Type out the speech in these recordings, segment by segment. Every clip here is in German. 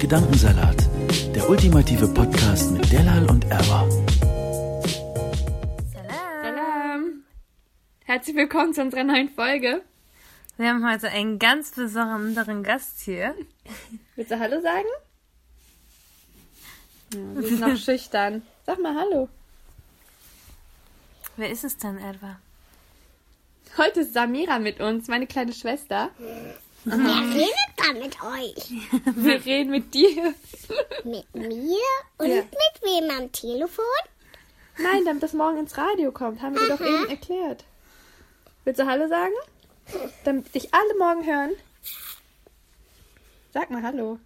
Gedankensalat, der ultimative Podcast mit Delal und Erwa. Salam. Herzlich willkommen zu unserer neuen Folge. Wir haben heute einen ganz besonderen Gast hier. Willst du Hallo sagen? Ja, sie ist noch schüchtern. Sag mal Hallo. Wer ist es denn etwa? Heute ist Samira mit uns, meine kleine Schwester. Wer redet da mit euch? Wir reden mit dir. Mit mir und Ja. mit wem am Telefon? Nein, damit das morgen ins Radio kommt, haben wir dir doch eben erklärt. Willst du Hallo sagen? Damit dich alle morgen hören. Sag mal Hallo.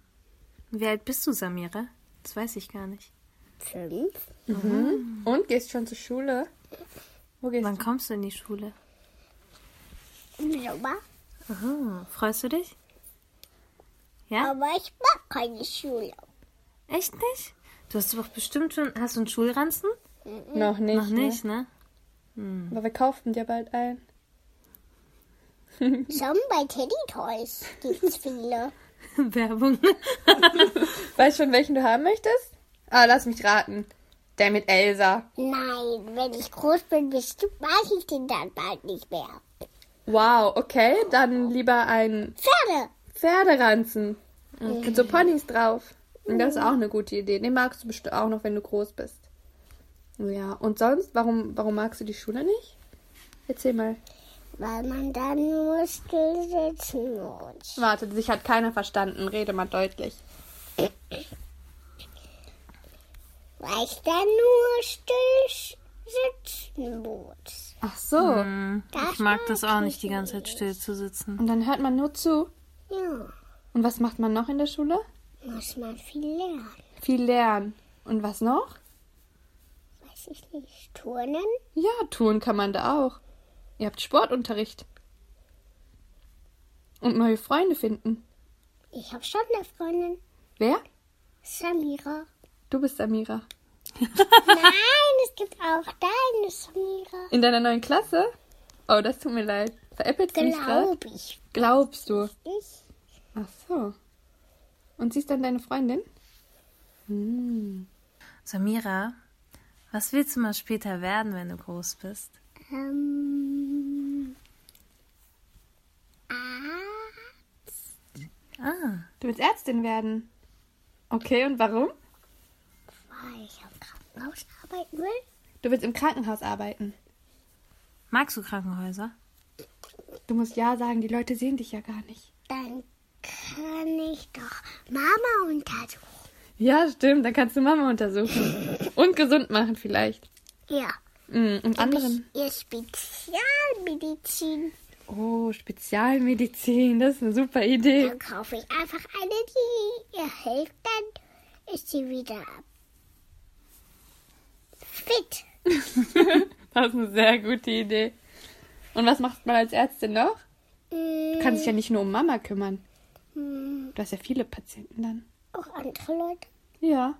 Wie alt bist du, Samira? Das weiß ich gar nicht. Fünf. Und gehst schon zur Schule? Wo gehst Wann kommst du in die Schule? Super. Oh, freust du dich? Ja? Aber ich mag keine Schule. Echt nicht? Du hast doch bestimmt schon. Hast du einen Schulranzen? du? Noch nicht. Noch nicht, ne? Ne? Aber wir kaufen dir bald ein. Schon bei Teddy Toys gibt's viele. Werbung. Weißt schon, welchen du haben möchtest? Ah, lass mich raten. Der mit Elsa. Nein, wenn ich groß bin, bestimmt mag ich den dann bald nicht mehr. Wow, okay. Dann lieber ein Pferde. Pferderanzen. Mit so Ponys drauf. Und Das ist auch eine gute Idee. Den magst du bestimmt auch noch, wenn du groß bist. Ja, und sonst, warum, warum magst du die Schule nicht? Erzähl mal. Weil man dann nur still sitzen muss. Warte, sich hat keiner verstanden. Rede mal deutlich. Weil ich dann nur still sitzen muss. Ach so. Das Ich mag das auch ich nicht, die ganze Zeit still zu sitzen. Und dann hört man nur zu. Ja, Und was macht man noch in der Schule? muss man viel lernen. Viel lernen. Und was noch? Weiß ich nicht. Turnen? Ja, tun kann man da auch. Ihr habt Sportunterricht. Und neue Freunde finden. Ich habe schon eine Freundin. Wer? Samira. Du bist Samira. Nein, es gibt auch deine Samira. In deiner neuen Klasse? Oh, das tut mir leid. Veräppelt du mich gerade? Glaube ich. Glaubst du? Ich. Ach so. Und sie ist dann deine Freundin? Samira, was willst du mal später werden, wenn du groß bist? Ähm. Ah, Du willst Ärztin werden. Okay, und warum? Weil ich am Krankenhaus arbeiten will. Du willst im Krankenhaus arbeiten. magst du Krankenhäuser? Du musst ja sagen, die Leute sehen dich ja gar nicht. Dann kann ich doch Mama untersuchen. Ja, stimmt. Dann kannst du Mama untersuchen. Und gesund machen vielleicht. Ja. Mm, Und anderen. Ihr Spezialmedizin. Oh, Spezialmedizin. Das ist eine super Idee. Dann kaufe ich einfach eine, die ihr hilft. Dann ist sie wieder fit. Das ist eine sehr gute Idee. Und was macht man als Ärztin noch? Mm, Du kannst dich ja nicht nur um Mama kümmern. mm, Du hast ja viele Patienten dann. Auch andere Leute. Ja.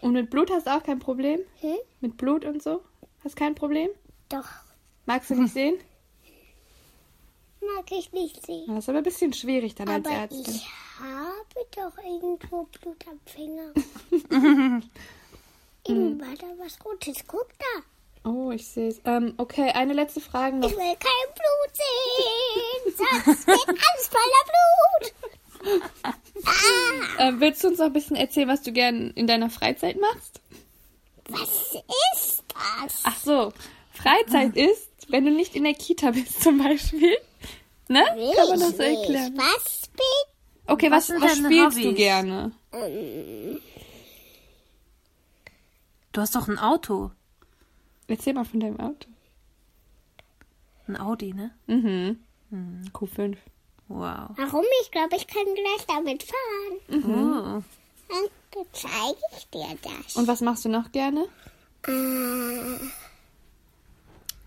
Und mit Blut hast du auch kein Problem? Hm? Mit Blut und so? Hast kein Problem? Doch, Magst du nicht sehen? mag ich nicht sehen. Das ist aber ein bisschen schwierig dann als Aber Ärztin. ich habe doch irgendwo Blut am Finger. Irgendwo war da was Rotes. Guck da. Oh, ich sehe es. Ähm, okay, eine letzte Frage noch. Ich will kein Blut sehen. Sonst wird alles voller Blut. Ähm, willst du uns noch ein bisschen erzählen, was du gern in deiner Freizeit machst? Was ist das? Ach so, Freizeit ist, wenn du nicht in der Kita bist zum Beispiel. Ne? Will Kann man das so nicht. erklären? Was bin Okay, was, Was was, spielst du Hobbys? gerne? Du hast doch ein Auto. Erzähl mal von deinem Auto. Ein Audi, ne? Mhm. Q5. Wow. Warum? Ich glaube, ich kann gleich damit fahren. Oh. Dann zeige ich dir das. Und was machst du noch gerne? Äh,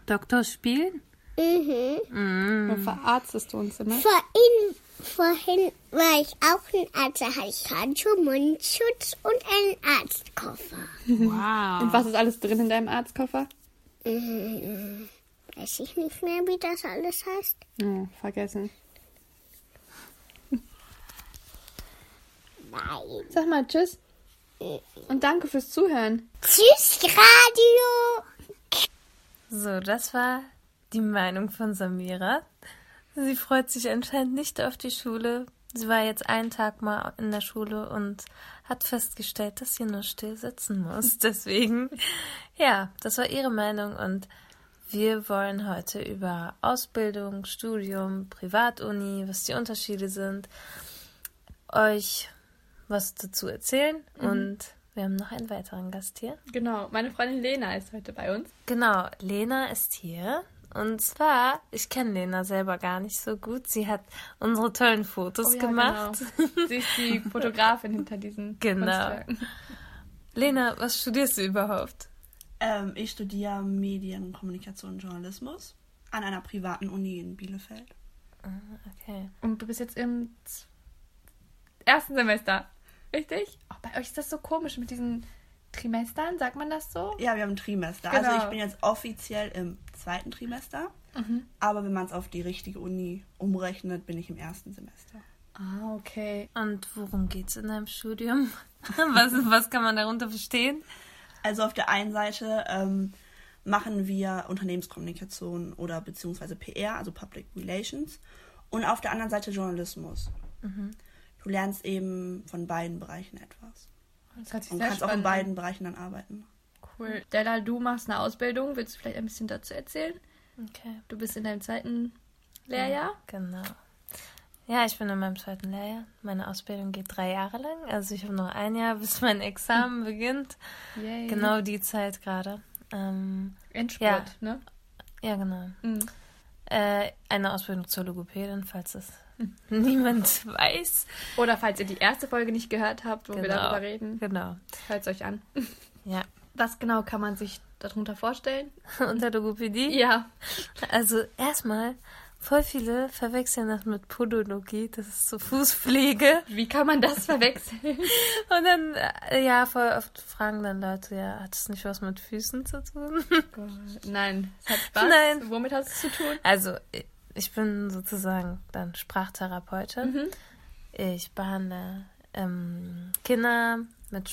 Doktor spielen? Mhm. Dann verarztest du uns immer. Vorhin, vorhin war ich auch ein Arzt. Da hatte ich Handschuhe, Mundschutz und einen Arztkoffer. Wow. Und was ist alles drin in deinem Arztkoffer? Mhm. Weiß ich nicht mehr, wie das alles heißt. Oh, vergessen. Nein. Sag mal Tschüss. Und danke fürs Zuhören. Tschüss, Radio. So, das war die Meinung von Samira. Sie freut sich anscheinend nicht auf die Schule. Sie war jetzt einen Tag mal in der Schule und hat festgestellt, dass sie nur still sitzen muss. Deswegen, ja, das war ihre Meinung und wir wollen heute über Ausbildung, Studium, Privatuni, was die Unterschiede sind, euch was dazu erzählen und wir haben noch einen weiteren Gast hier. Genau, meine Freundin Lena ist heute bei uns. Genau, Lena ist hier. Und zwar, ich kenne Lena selber gar nicht so gut. Sie hat unsere tollen Fotos gemacht. Genau. Sie ist die Fotografin hinter diesen Genau. Lena, was studierst du überhaupt? Ähm, ich studiere Medien, Kommunikation und Journalismus an einer privaten Uni in Bielefeld. Okay. Und du bist jetzt im ersten Semester, richtig? Auch bei euch ist das so komisch mit diesen Trimestern, sagt man das so? Ja, wir haben ein Trimester. Genau. Also ich bin jetzt offiziell im zweiten Trimester. Aber wenn man es auf die richtige Uni umrechnet, bin ich im ersten Semester. Ah, okay. Und worum geht's in deinem Studium? was, was kann man darunter verstehen? Also auf der einen Seite ähm, machen wir Unternehmenskommunikation oder beziehungsweise PR, also Public Relations. Und auf der anderen Seite Journalismus. Du lernst eben von beiden Bereichen etwas. Das hört sich Und sehr kannst auch in spannend an. beiden Bereichen dann arbeiten. Cool. Della, du machst eine Ausbildung. Willst du vielleicht ein bisschen dazu erzählen? Okay. Du bist in deinem zweiten Lehrjahr. Genau. Ja, ich bin in meinem zweiten Lehrjahr. Meine Ausbildung geht drei Jahre lang. Also ich habe noch ein Jahr, bis mein Examen beginnt. Yay. Genau die Zeit gerade. Ähm, Endspurt, ne? ja, genau. Mhm. Äh, eine Ausbildung zur Logopädin, falls es niemand weiß. Oder falls ihr die erste Folge nicht gehört habt, wo wir Genau. darüber reden, Genau. hört es euch an. Ja. Was genau kann man sich darunter vorstellen? Unter Logopädie? Ja. Also erstmal, voll viele verwechseln das mit Podologie, das ist so Fußpflege. Wie kann man das verwechseln? Und dann, äh, ja, voll oft fragen dann Leute, ja, hat das nicht was mit Füßen zu tun? Nein, es hat Spaß. Nein. Womit hat es zu tun? Also, ich bin sozusagen dann Sprachtherapeutin. Mhm. Ich behandle ähm, Kinder mit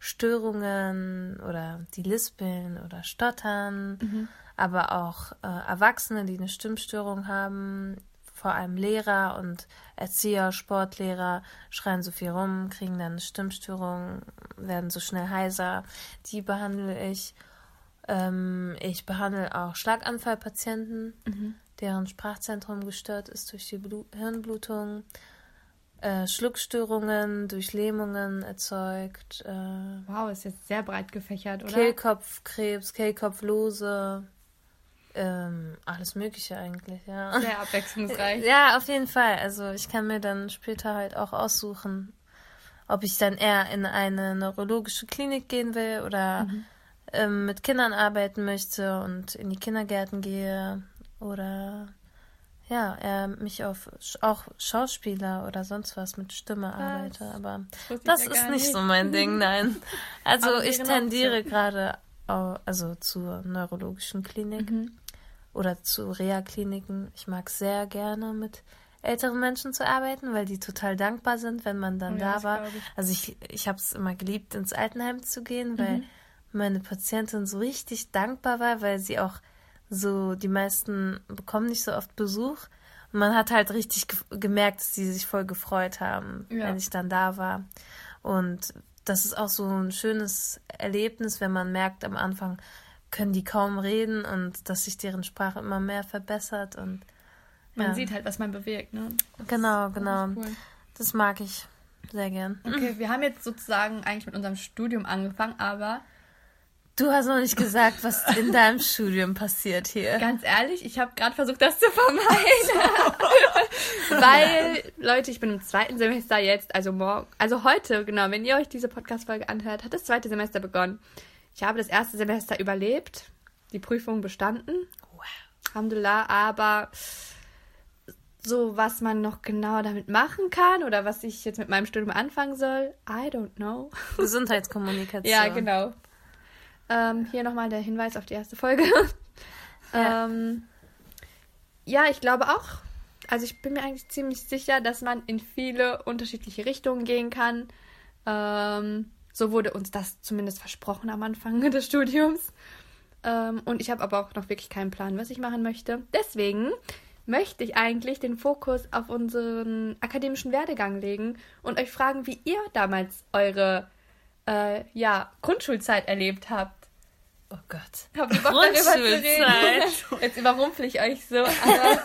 Sprachentwicklungsstörungen oder die lispeln oder stottern, Mhm. aber auch äh, Erwachsene, die eine Stimmstörung haben. Vor allem Lehrer und Erzieher, Sportlehrer schreien so viel rum, kriegen dann eine Stimmstörung, werden so schnell heiser. Die behandle ich. Ähm, ich behandle auch Schlaganfallpatienten, deren Sprachzentrum gestört ist durch die Blu Hirnblutung, äh, Schluckstörungen durch Lähmungen erzeugt, äh, Wow, ist jetzt sehr breit gefächert, oder? Kehlkopfkrebs, Kehlkopflose, ähm, alles Mögliche eigentlich, ja. Sehr abwechslungsreich. Ja, auf jeden Fall. Also ich kann mir dann später halt auch aussuchen, ob ich dann eher in eine neurologische Klinik gehen will oder ähm, mit Kindern arbeiten möchte und in die Kindergärten gehe oder ja, eher mich auf auch Schauspieler oder sonst was mit Stimme arbeite. Aber das ja ist nicht nicht. so mein Ding, nein. Also ich tendiere gerade also zur neurologischen Klinik Mhm. oder zu Reha-Kliniken. Ich mag sehr gerne mit älteren Menschen zu arbeiten, weil die total dankbar sind, wenn man dann Oh ja, da das war. ich. Also ich, ich habe es immer geliebt, ins Altenheim zu gehen, weil Mhm. meine Patientin so richtig dankbar war, weil sie auch so, die meisten bekommen nicht so oft Besuch. Und man hat halt richtig ge gemerkt, dass sie sich voll gefreut haben, Ja. wenn ich dann da war. Und das ist auch so ein schönes Erlebnis, wenn man merkt, am Anfang können die kaum reden und dass sich deren Sprache immer mehr verbessert und Man ja. sieht halt, was man bewirkt, ne? genau, genau. Das ist cool. Das mag ich sehr gern. Okay, wir haben jetzt sozusagen eigentlich mit unserem Studium angefangen, aber Du hast noch nicht gesagt, was in deinem Studium passiert hier. Ganz ehrlich, ich habe gerade versucht, das zu vermeiden. Weil, Leute, ich bin im zweiten Semester jetzt, also morgen, also heute, genau, wenn ihr euch diese Podcast-Folge anhört, hat das zweite Semester begonnen. Ich habe das erste Semester überlebt, die Prüfung bestanden. Wow. Alhamdulillah, aber so, was man noch genau damit machen kann oder was ich jetzt mit meinem Studium anfangen soll, I don't know. Gesundheitskommunikation. Ja, genau. Ähm, hier nochmal der Hinweis auf die erste Folge. Ja. ähm, ja, ich glaube auch. Also ich bin mir eigentlich ziemlich sicher, dass man in viele unterschiedliche Richtungen gehen kann. Ähm, so wurde uns das zumindest versprochen am Anfang des Studiums. Ähm, und ich habe aber auch noch wirklich keinen Plan, was ich machen möchte. Deswegen möchte ich eigentlich den Fokus auf unseren akademischen Werdegang legen und euch fragen, wie ihr damals eure äh, ja, Grundschulzeit erlebt habt. Oh Gott. Habt ihr Bock darüber zu reden? Grundschulzeit. Jetzt überrumpel ich euch so. Aber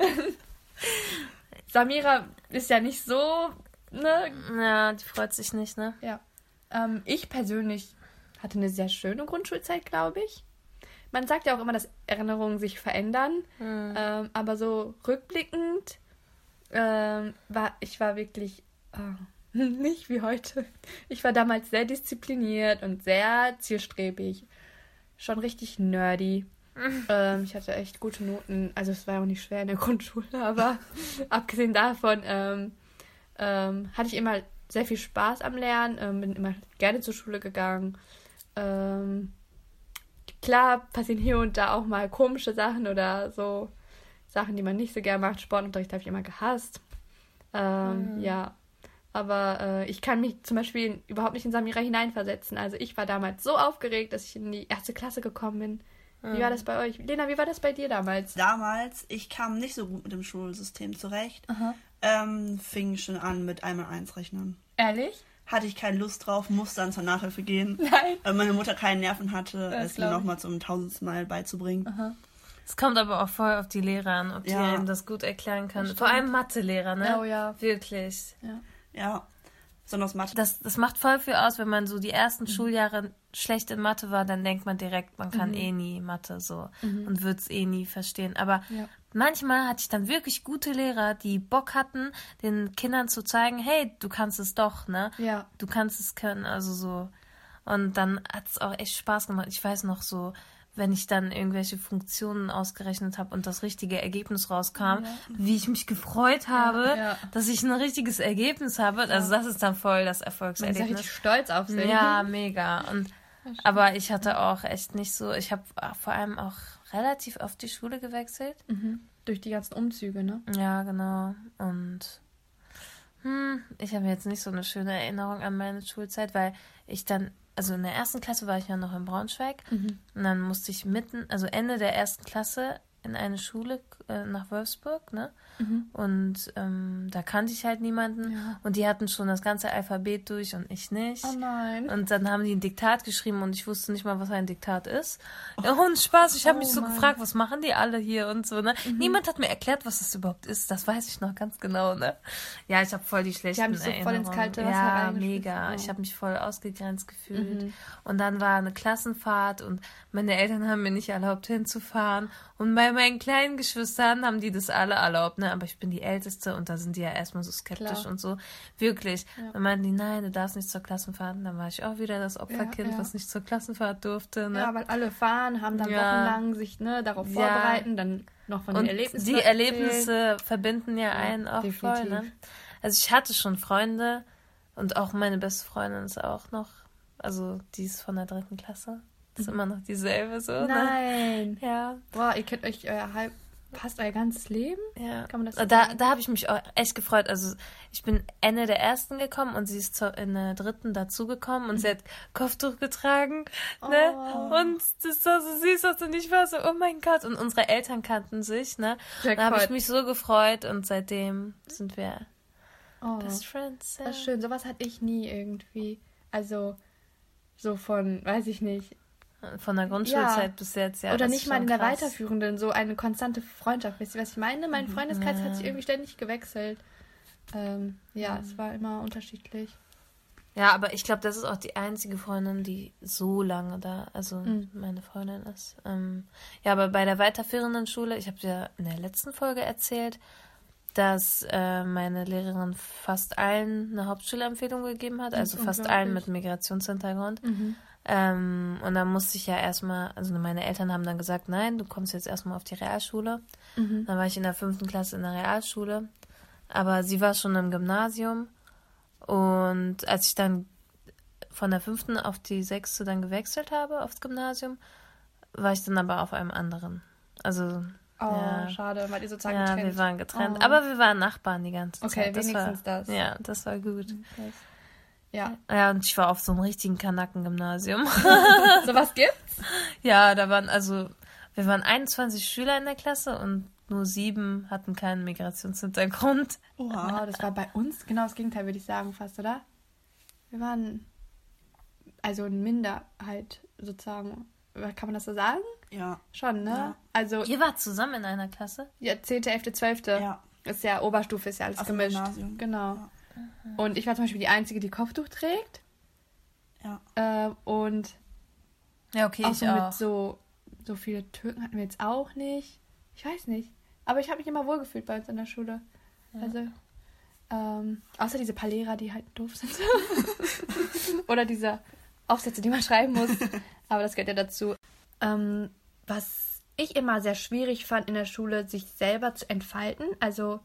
Samira ist ja nicht so, ne? Ja, die freut sich nicht, ne? Ja. Ähm, ich persönlich hatte eine sehr schöne Grundschulzeit, glaube ich. Man sagt ja auch immer, dass Erinnerungen sich verändern. Ähm, aber so rückblickend ähm, war ich war wirklich äh, nicht wie heute. Ich war damals sehr diszipliniert und sehr zielstrebig. Schon richtig nerdy. ähm, ich hatte echt gute Noten. Also es war ja auch nicht schwer in der Grundschule, aber abgesehen davon ähm, ähm, hatte ich immer sehr viel Spaß am Lernen, ähm, bin immer gerne zur Schule gegangen. Ähm, klar passieren hier und da auch mal komische Sachen oder so Sachen, die man nicht so gern macht. Sportunterricht habe ich immer gehasst. Ähm, Ja, aber äh, ich kann mich zum Beispiel überhaupt nicht in Samira hineinversetzen. Also ich war damals so aufgeregt, dass ich in die erste Klasse gekommen bin. Wie war das bei euch? Lena, wie war das bei dir damals? Damals, ich kam nicht so gut mit dem Schulsystem zurecht. Ähm, fing schon an mit einmal eins rechnen. Ehrlich? Hatte ich keine Lust drauf, musste dann zur Nachhilfe gehen. Nein. Weil meine Mutter keinen Nerven hatte, Das es mir nochmal zum tausendsten Mal beizubringen. Es kommt aber auch voll auf die Lehrer an, ob die Ja. einem das gut erklären können. Vor allem Mathelehrer, ne? Oh ja. Wirklich. Ja. Besonders Mathe. Das, das macht voll viel aus, wenn man so die Mhm. ersten Schuljahre schlecht in Mathe war, dann denkt man direkt, man Mhm. kann eh nie Mathe so und wird es eh nie verstehen. Aber Ja. manchmal hatte ich dann wirklich gute Lehrer, die Bock hatten, den Kindern zu zeigen, hey, du kannst es doch, ne? Ja. Du kannst es können, also so. Und dann hat es auch echt Spaß gemacht. Ich weiß noch so, wenn ich dann irgendwelche Funktionen ausgerechnet habe und das richtige Ergebnis rauskam, wie ich mich gefreut habe, Ja. dass ich ein richtiges Ergebnis habe. Also das ist dann voll das Man ist ja Erfolgserlebnis. richtig stolz auf sich. Ja, mega. Und aber ich hatte auch echt nicht so, ich habe vor allem auch relativ oft die Schule gewechselt. Durch die ganzen Umzüge, ne? Ja, genau. Und hm, ich habe jetzt nicht so eine schöne Erinnerung an meine Schulzeit, weil ich dann, also in der ersten Klasse war ich ja noch in Braunschweig. Und dann musste ich mitten, also Ende der ersten Klasse in eine Schule äh, nach Wolfsburg, ne? Und ähm, da kannte ich halt niemanden und die hatten schon das ganze Alphabet durch und ich nicht. Oh nein. Und dann haben die ein Diktat geschrieben und ich wusste nicht mal, was ein Diktat ist. Ja, und Spaß, ich habe mich so gefragt, was machen die alle hier und so, ne? Niemand hat mir erklärt, was das überhaupt ist. Das weiß ich noch ganz genau, ne? Ja, ich habe voll die schlechten haben dich so voll ins kalte Wasser Ja, mega. Oh. Ich habe mich voll ausgegrenzt gefühlt. Und dann war eine Klassenfahrt und meine Eltern haben mir nicht erlaubt hinzufahren. Und bei meinen kleinen Geschwistern haben die das alle erlaubt, ne? Aber ich bin die Älteste und da sind die ja erstmal so skeptisch Klar. und so. Wirklich. Dann meinten die, nein, du darfst nicht zur Klassenfahrt. Und dann war ich auch wieder das Opferkind, ja. was nicht zur Klassenfahrt durfte. Ne? Ja, weil alle fahren, haben dann Ja. wochenlang sich ne, darauf Ja. vorbereiten, dann noch von und den Erlebnissen die. Erlebnisse verbinden ja, einen auch voll. definitiv. Ne? Also ich hatte schon Freunde und auch meine beste Freundin ist auch noch, also die ist von der dritten Klasse. Ist immer noch dieselbe so. Ne? Nein. Ja. Boah, ihr kennt euch euer halb, fast euer ganzes Leben? Ja. Kann man das so da sagen? da habe ich mich echt gefreut. Also ich bin Ende der ersten gekommen und sie ist in der dritten dazugekommen und sie hat Kopftuch getragen. Ne? Oh. Und das war so süß aus und ich war so, oh mein Gott. Und unsere Eltern kannten sich. Ne? Da habe ich mich so gefreut und seitdem sind wir Oh, Best Friends. Ja. das ist schön. Sowas hatte ich nie irgendwie. Also, so von, weiß ich nicht. Von der Grundschulzeit Ja. bis jetzt, ja. Oder nicht mal in der krass. weiterführenden, so eine konstante Freundschaft. Wisst ihr, was ich meine? Mein Freundeskreis hat sich irgendwie ständig gewechselt. Ähm, ja, es war immer unterschiedlich. Ja, aber ich glaube, das ist auch die einzige Freundin, die so lange da, also Mhm. meine Freundin ist. Ähm, ja, aber bei der weiterführenden Schule, ich habe dir in der letzten Folge erzählt, dass äh, meine Lehrerin fast allen eine Hauptschulempfehlung gegeben hat, also fast allen mit Migrationshintergrund. Ähm, und dann musste ich ja erstmal, also meine Eltern haben dann gesagt, nein, du kommst jetzt erstmal auf die Realschule. Dann war ich in der fünften Klasse in der Realschule. Aber sie war schon im Gymnasium. Und als ich dann von der fünften auf die sechste dann gewechselt habe aufs Gymnasium, war ich dann aber auf einem anderen. Also, Oh, ja, schade, weil ihr sozusagen ja getrennt. wir waren getrennt. Oh. Aber wir waren Nachbarn die ganze Okay, Zeit. Das wenigstens war, das. Mhm. Ja, das war gut. Ja. Ja, und ich war auf so einem richtigen Kanaken-Gymnasium. So was gibt's? ja, da waren also, wir waren 21 Schüler in der Klasse und nur sieben hatten keinen Migrationshintergrund. Oh, das war bei uns genau das Gegenteil, würde ich sagen, fast, oder? Wir waren also eine Minderheit sozusagen. Kann man das so sagen? Ja. Schon, ne? Ja. Also Ihr wart zusammen in einer Klasse? ja, 10., 11., 12. Ja. Ist ja Oberstufe, ist ja alles Auf dem gemischt. Gymnasium. Genau. Ja. Und ich war zum Beispiel die Einzige, die Kopftuch trägt. Ja. Äh, und Ja, okay, auch ich so auch. mit so, so viele Türken hatten wir jetzt auch nicht. Ich weiß nicht. Aber ich habe mich immer wohlgefühlt bei uns in der Schule. Also, ähm, außer diese paar Lehrer, die halt doof sind. Oder diese Aufsätze, die man schreiben muss. Aber das gehört ja dazu. Ähm, was ich immer sehr schwierig fand in der Schule, sich selber zu entfalten. Also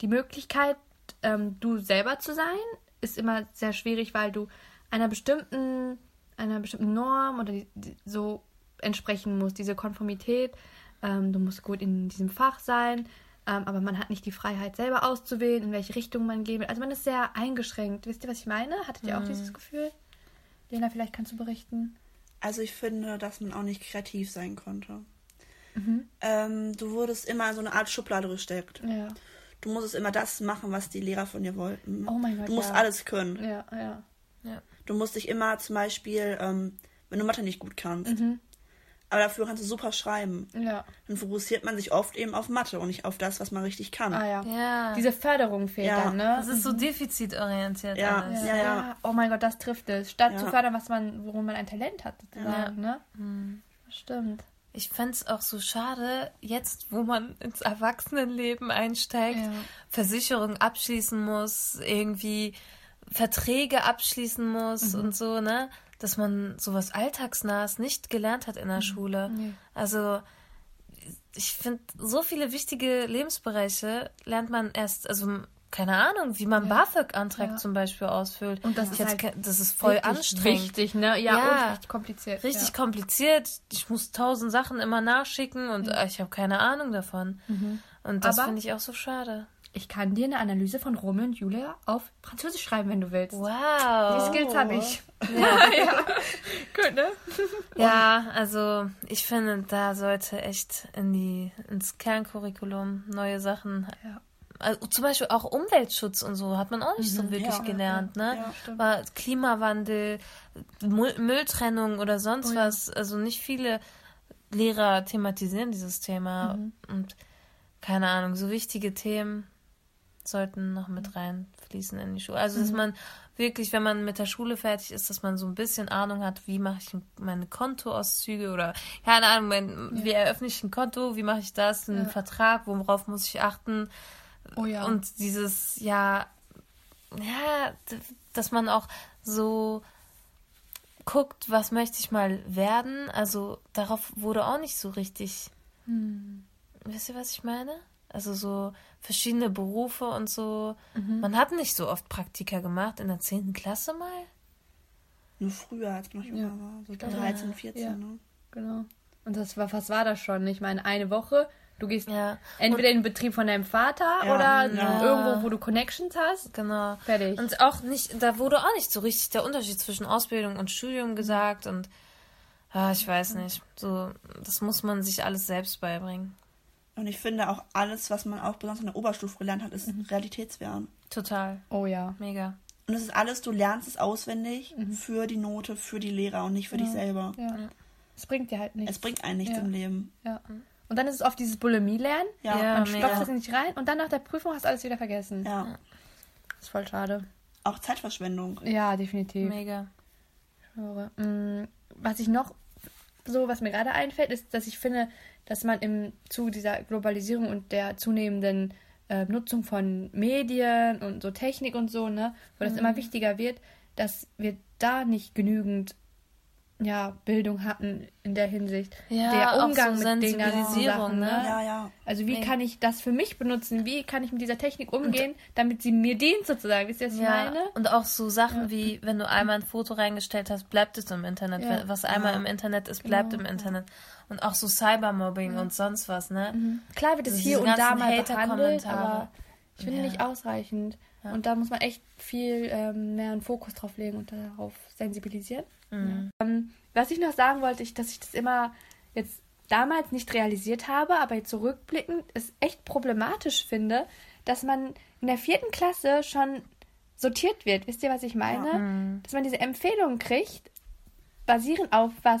die Möglichkeit, ähm, du selber zu sein, ist immer sehr schwierig, weil du einer bestimmten, einer bestimmten Norm oder die, die, so entsprechen musst, diese Konformität. Ähm, du musst gut in diesem Fach sein, ähm, aber man hat nicht die Freiheit, selber auszuwählen, in welche Richtung man gehen will. Also man ist sehr eingeschränkt. Wisst ihr, was ich meine? Hattet ihr auch dieses Gefühl? Lena, vielleicht kannst du berichten. Also ich finde, dass man auch nicht kreativ sein konnte. Mhm. Ähm, du wurdest immer in so eine Art Schublade gesteckt. Ja. Du musstest immer das machen, was die Lehrer von dir wollten. Oh mein Gott, Du musst ja. alles können. Ja, ja. Du musst dich immer zum Beispiel, ähm, wenn du Mathe nicht gut kannst, Mhm. aber dafür kannst du super schreiben, Ja. dann fokussiert man sich oft eben auf Mathe und nicht auf das, was man richtig kann. Ah ja. Ja. Diese Förderung fehlt Ja. dann, ne? das ist so defizitorientiert Ja. alles. Ja, ja. Oh mein Gott, das trifft es. Statt Ja. zu fördern, was man, worum man ein Talent hat, sozusagen, ne? Stimmt. Ich fände es auch so schade, jetzt, wo man ins Erwachsenenleben einsteigt, Ja. Versicherung abschließen muss, irgendwie Verträge abschließen muss und so, ne? Dass man sowas Alltagsnahes nicht gelernt hat in der Schule. Also, ich finde, so viele wichtige Lebensbereiche lernt man erst, also keine Ahnung, wie man BAföG-Antrag Ja. zum Beispiel ausfüllt. Und das ich ist jetzt halt das ist voll Richtig anstrengend. Wichtig, ne? Ja, Ja. und richtig kompliziert. Richtig ja. kompliziert. Ich muss tausend Sachen immer nachschicken und äh, ich habe keine Ahnung davon. Und das finde ich auch so schade. Ich kann dir eine Analyse von Romeo und Julia auf Französisch schreiben, wenn du willst. Die Wow. Skills habe ich. Gut, ne? Ja, also ich finde, da sollte echt in die ins Kerncurriculum neue Sachen. Ja. Also, zum Beispiel auch Umweltschutz und so hat man auch nicht so wirklich Ja, gelernt, ne? ja. War Klimawandel, Müll, Mülltrennung oder sonst was. Also nicht viele Lehrer thematisieren dieses Thema. Und keine Ahnung, so wichtige Themen sollten noch mit reinfließen in die Schule. Also dass man wirklich, wenn man mit der Schule fertig ist, dass man so ein bisschen Ahnung hat, wie mache ich meine Kontoauszüge oder keine Ahnung, mein, wie eröffne ich ein Konto, wie mache ich das, einen Vertrag, worauf muss ich achten Oh ja. und dieses, ja, ja, dass man auch so guckt, was möchte ich mal werden. Also darauf wurde auch nicht so richtig. Wisst ihr, was ich meine? Also so verschiedene Berufe und so. Man hat nicht so oft Praktika gemacht in der 10. Klasse mal. Nur früher, als man noch jünger Ja. war. So 13, 14, Ja. ne? Genau. Und das war, was war das schon? Ich meine, eine Woche, du gehst Ja, entweder in den Betrieb von deinem Vater Ja, oder ja. irgendwo, wo du Connections hast. genau. Fertig. Und auch nicht, da wurde auch nicht so richtig der Unterschied zwischen Ausbildung und Studium gesagt und ah, ich weiß nicht. So, das muss man sich alles selbst beibringen. Und ich finde auch alles, was man auch besonders in der Oberstufe gelernt hat, ist Mhm. realitätsfern. Total. oh ja. Mega. Und es ist alles, du lernst es auswendig für die Note, für die Lehrer und nicht für dich selber. Mhm. Ja. Es bringt dir halt nichts. Es bringt einen nichts Ja. im Leben. Ja. Und dann ist es oft dieses Bulimie-Lernen. Ja, Ja. Man stopft das nicht rein und dann nach der Prüfung hast du alles wieder vergessen. ja. Das ist voll schade. auch Zeitverschwendung. Ja, definitiv. Mega. Mm, Was ich noch so, was mir gerade einfällt, ist, dass ich finde, dass man im Zuge dieser Globalisierung und der zunehmenden äh, Nutzung von Medien und so Technik und so, ne, wo das immer wichtiger wird, dass wir da nicht genügend ja, Bildung hatten in der Hinsicht. Ja, der auch Umgang so mit den ganzen Sachen, ne? Ja, ja. Also wie Nee. kann ich das für mich benutzen? Wie kann ich mit dieser Technik umgehen, damit sie mir dient sozusagen? Wisst ihr, was ich Ja, meine? und auch so Sachen wie, wenn du einmal ein Foto reingestellt hast, bleibt es im Internet. Ja. Was einmal im Internet ist, bleibt Genau, im Internet. Und auch so Cybermobbing und sonst was, ne? Klar wird es Also hier und da mal behandelt, aber ich finde Ja. nicht ausreichend. Und da muss man echt viel ähm, mehr einen Fokus drauf legen und darauf sensibilisieren. Mhm. Ähm, was ich noch sagen wollte, ich, dass ich das immer jetzt damals nicht realisiert habe, aber jetzt zurückblickend es echt problematisch finde, dass man in der vierten Klasse schon sortiert wird. Wisst ihr, was ich meine? Mhm. Dass man diese Empfehlungen kriegt, basierend auf was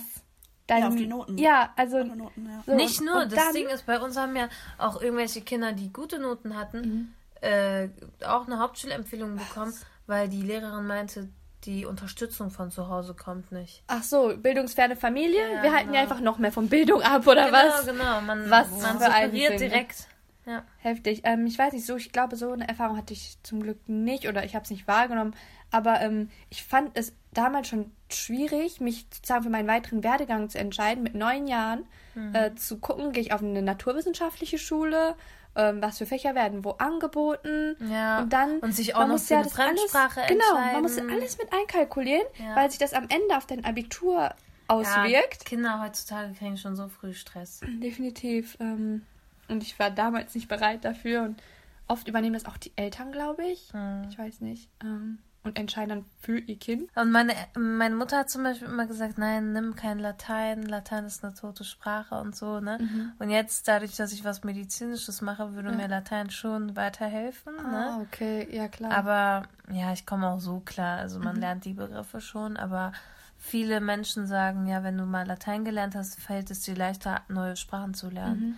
deinem, auf die Noten. Ja, also Noten, ja. so, Nicht nur, und das dann- Ding ist, bei uns haben ja auch irgendwelche Kinder, die gute Noten hatten, Mhm. äh, auch eine Hauptschulempfehlung bekommen, weil die Lehrerin meinte, die Unterstützung von zu Hause kommt nicht. Ach so, bildungsferne Familie. Ja, Wir halten ja genau. einfach noch mehr von Bildung ab, oder genau, was? genau. Man, Was man ne? direkt. Ja. Heftig. Ähm, ich weiß nicht, so, ich glaube, so eine Erfahrung hatte ich zum Glück nicht oder ich habe es nicht wahrgenommen. Aber ähm, ich fand es damals schon schwierig, mich sozusagen für meinen weiteren Werdegang zu entscheiden, mit neun Jahren Mhm. äh, zu gucken, gehe ich auf eine naturwissenschaftliche Schule, ähm, was für Fächer werden wo angeboten. Ja, Und dann und sich auch man noch muss für eine das alles- Fremdsprache Genau, man muss alles mit einkalkulieren, Ja. weil sich das am Ende auf dein Abitur Ja, auswirkt. Kinder heutzutage kriegen schon so früh Stress. Definitiv. Ähm, und ich war damals nicht bereit dafür. Und oft übernehmen das auch die Eltern, glaube ich. Hm. Ich weiß nicht. Ähm, und entscheiden dann für ihr Kind. Und meine, meine Mutter hat zum Beispiel immer gesagt, nein, nimm kein Latein, Latein ist eine tote Sprache und so, ne? Mhm. Und jetzt, dadurch, dass ich was Medizinisches mache, würde mir Latein schon weiterhelfen, ne? Ah, okay. Ja, klar. Aber ja, ich komme auch so klar. Also Mhm. man lernt die Begriffe schon, aber viele Menschen sagen, ja, wenn du mal Latein gelernt hast, fällt es dir leichter, neue Sprachen zu lernen. Mhm.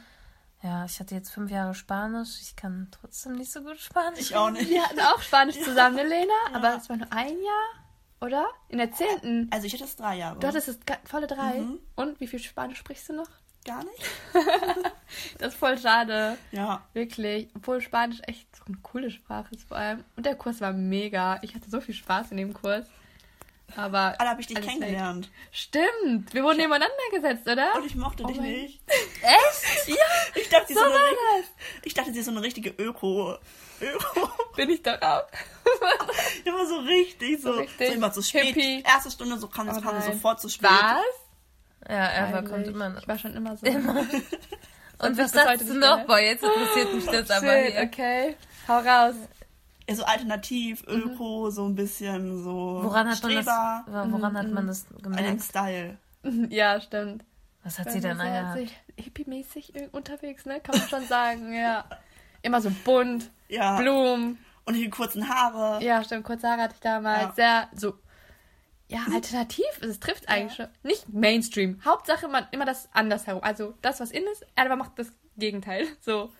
Ja, ich hatte jetzt fünf Jahre Spanisch. Ich kann trotzdem nicht so gut Spanisch. Ich auch nicht. Wir hatten auch Spanisch zusammen, ne, Lena? Aber es war nur ein Jahr, oder? In der zehnten. Also ich hatte es drei Jahre. Du hattest es volle drei. Mhm. Und wie viel Spanisch sprichst du noch? gar nicht? Das ist voll schade. Ja. Wirklich. Obwohl Spanisch echt so eine coole Sprache ist vor allem. Und der Kurs war mega. Ich hatte so viel Spaß in dem Kurs. Aber. Alle habe ich dich kennengelernt. Stimmt. Wir wurden nebeneinander gesetzt, oder? Und ich mochte Oh dich mein- nicht. Echt? Ja, ich dachte, sie So ist so eine, war richt- ich dachte, sie ist so eine richtige Öko. Öko. Bin ich doch auch. Immer so richtig, so, So so, richtig immer zu spät. hippie. Erste Stunde, so kam, Oh sofort zu spät. Was? Ja, Eva Peinlich. kommt immer noch. Ich war schon immer so. Und was sagst du noch? Boah, jetzt interessiert mich das aber Shit, hier. okay. Hau raus. Ja, so alternativ, Öko, so ein bisschen so Woran hat man das, Streber, woran hat man das an dem gemerkt? Style. Ja, stimmt. Was hat sie denn angehabt? hippie-mäßig unterwegs, ne? Kann man schon sagen, ja. Immer so bunt, Ja. Blumen. Und die kurzen Haare. Ja, stimmt. Kurze Haare hatte ich damals. Sehr so. Ja, alternativ. Es trifft eigentlich schon. Nicht Mainstream. Hauptsache man immer das andersherum. Also das, was in ist, er aber macht das Gegenteil. So.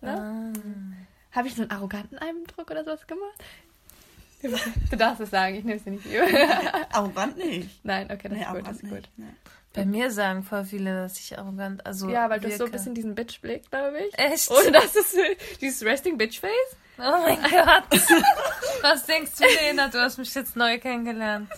Ne? Ah. Habe ich so einen arroganten Eindruck oder sowas gemacht? Du darfst es sagen, ich nehme es dir nicht übel. Arrogant nicht. Nein, okay, das Nee, ist gut, das ist gut. Nee. Bei mir sagen voll viele, dass ich arrogant, also Ja, weil du hast so ein wirke. bisschen diesen Bitch-Blick, glaube ich. Echt? Und das ist dieses Resting Bitch-Face. Oh mein Gott. Was denkst du, Lena? Du hast mich jetzt neu kennengelernt.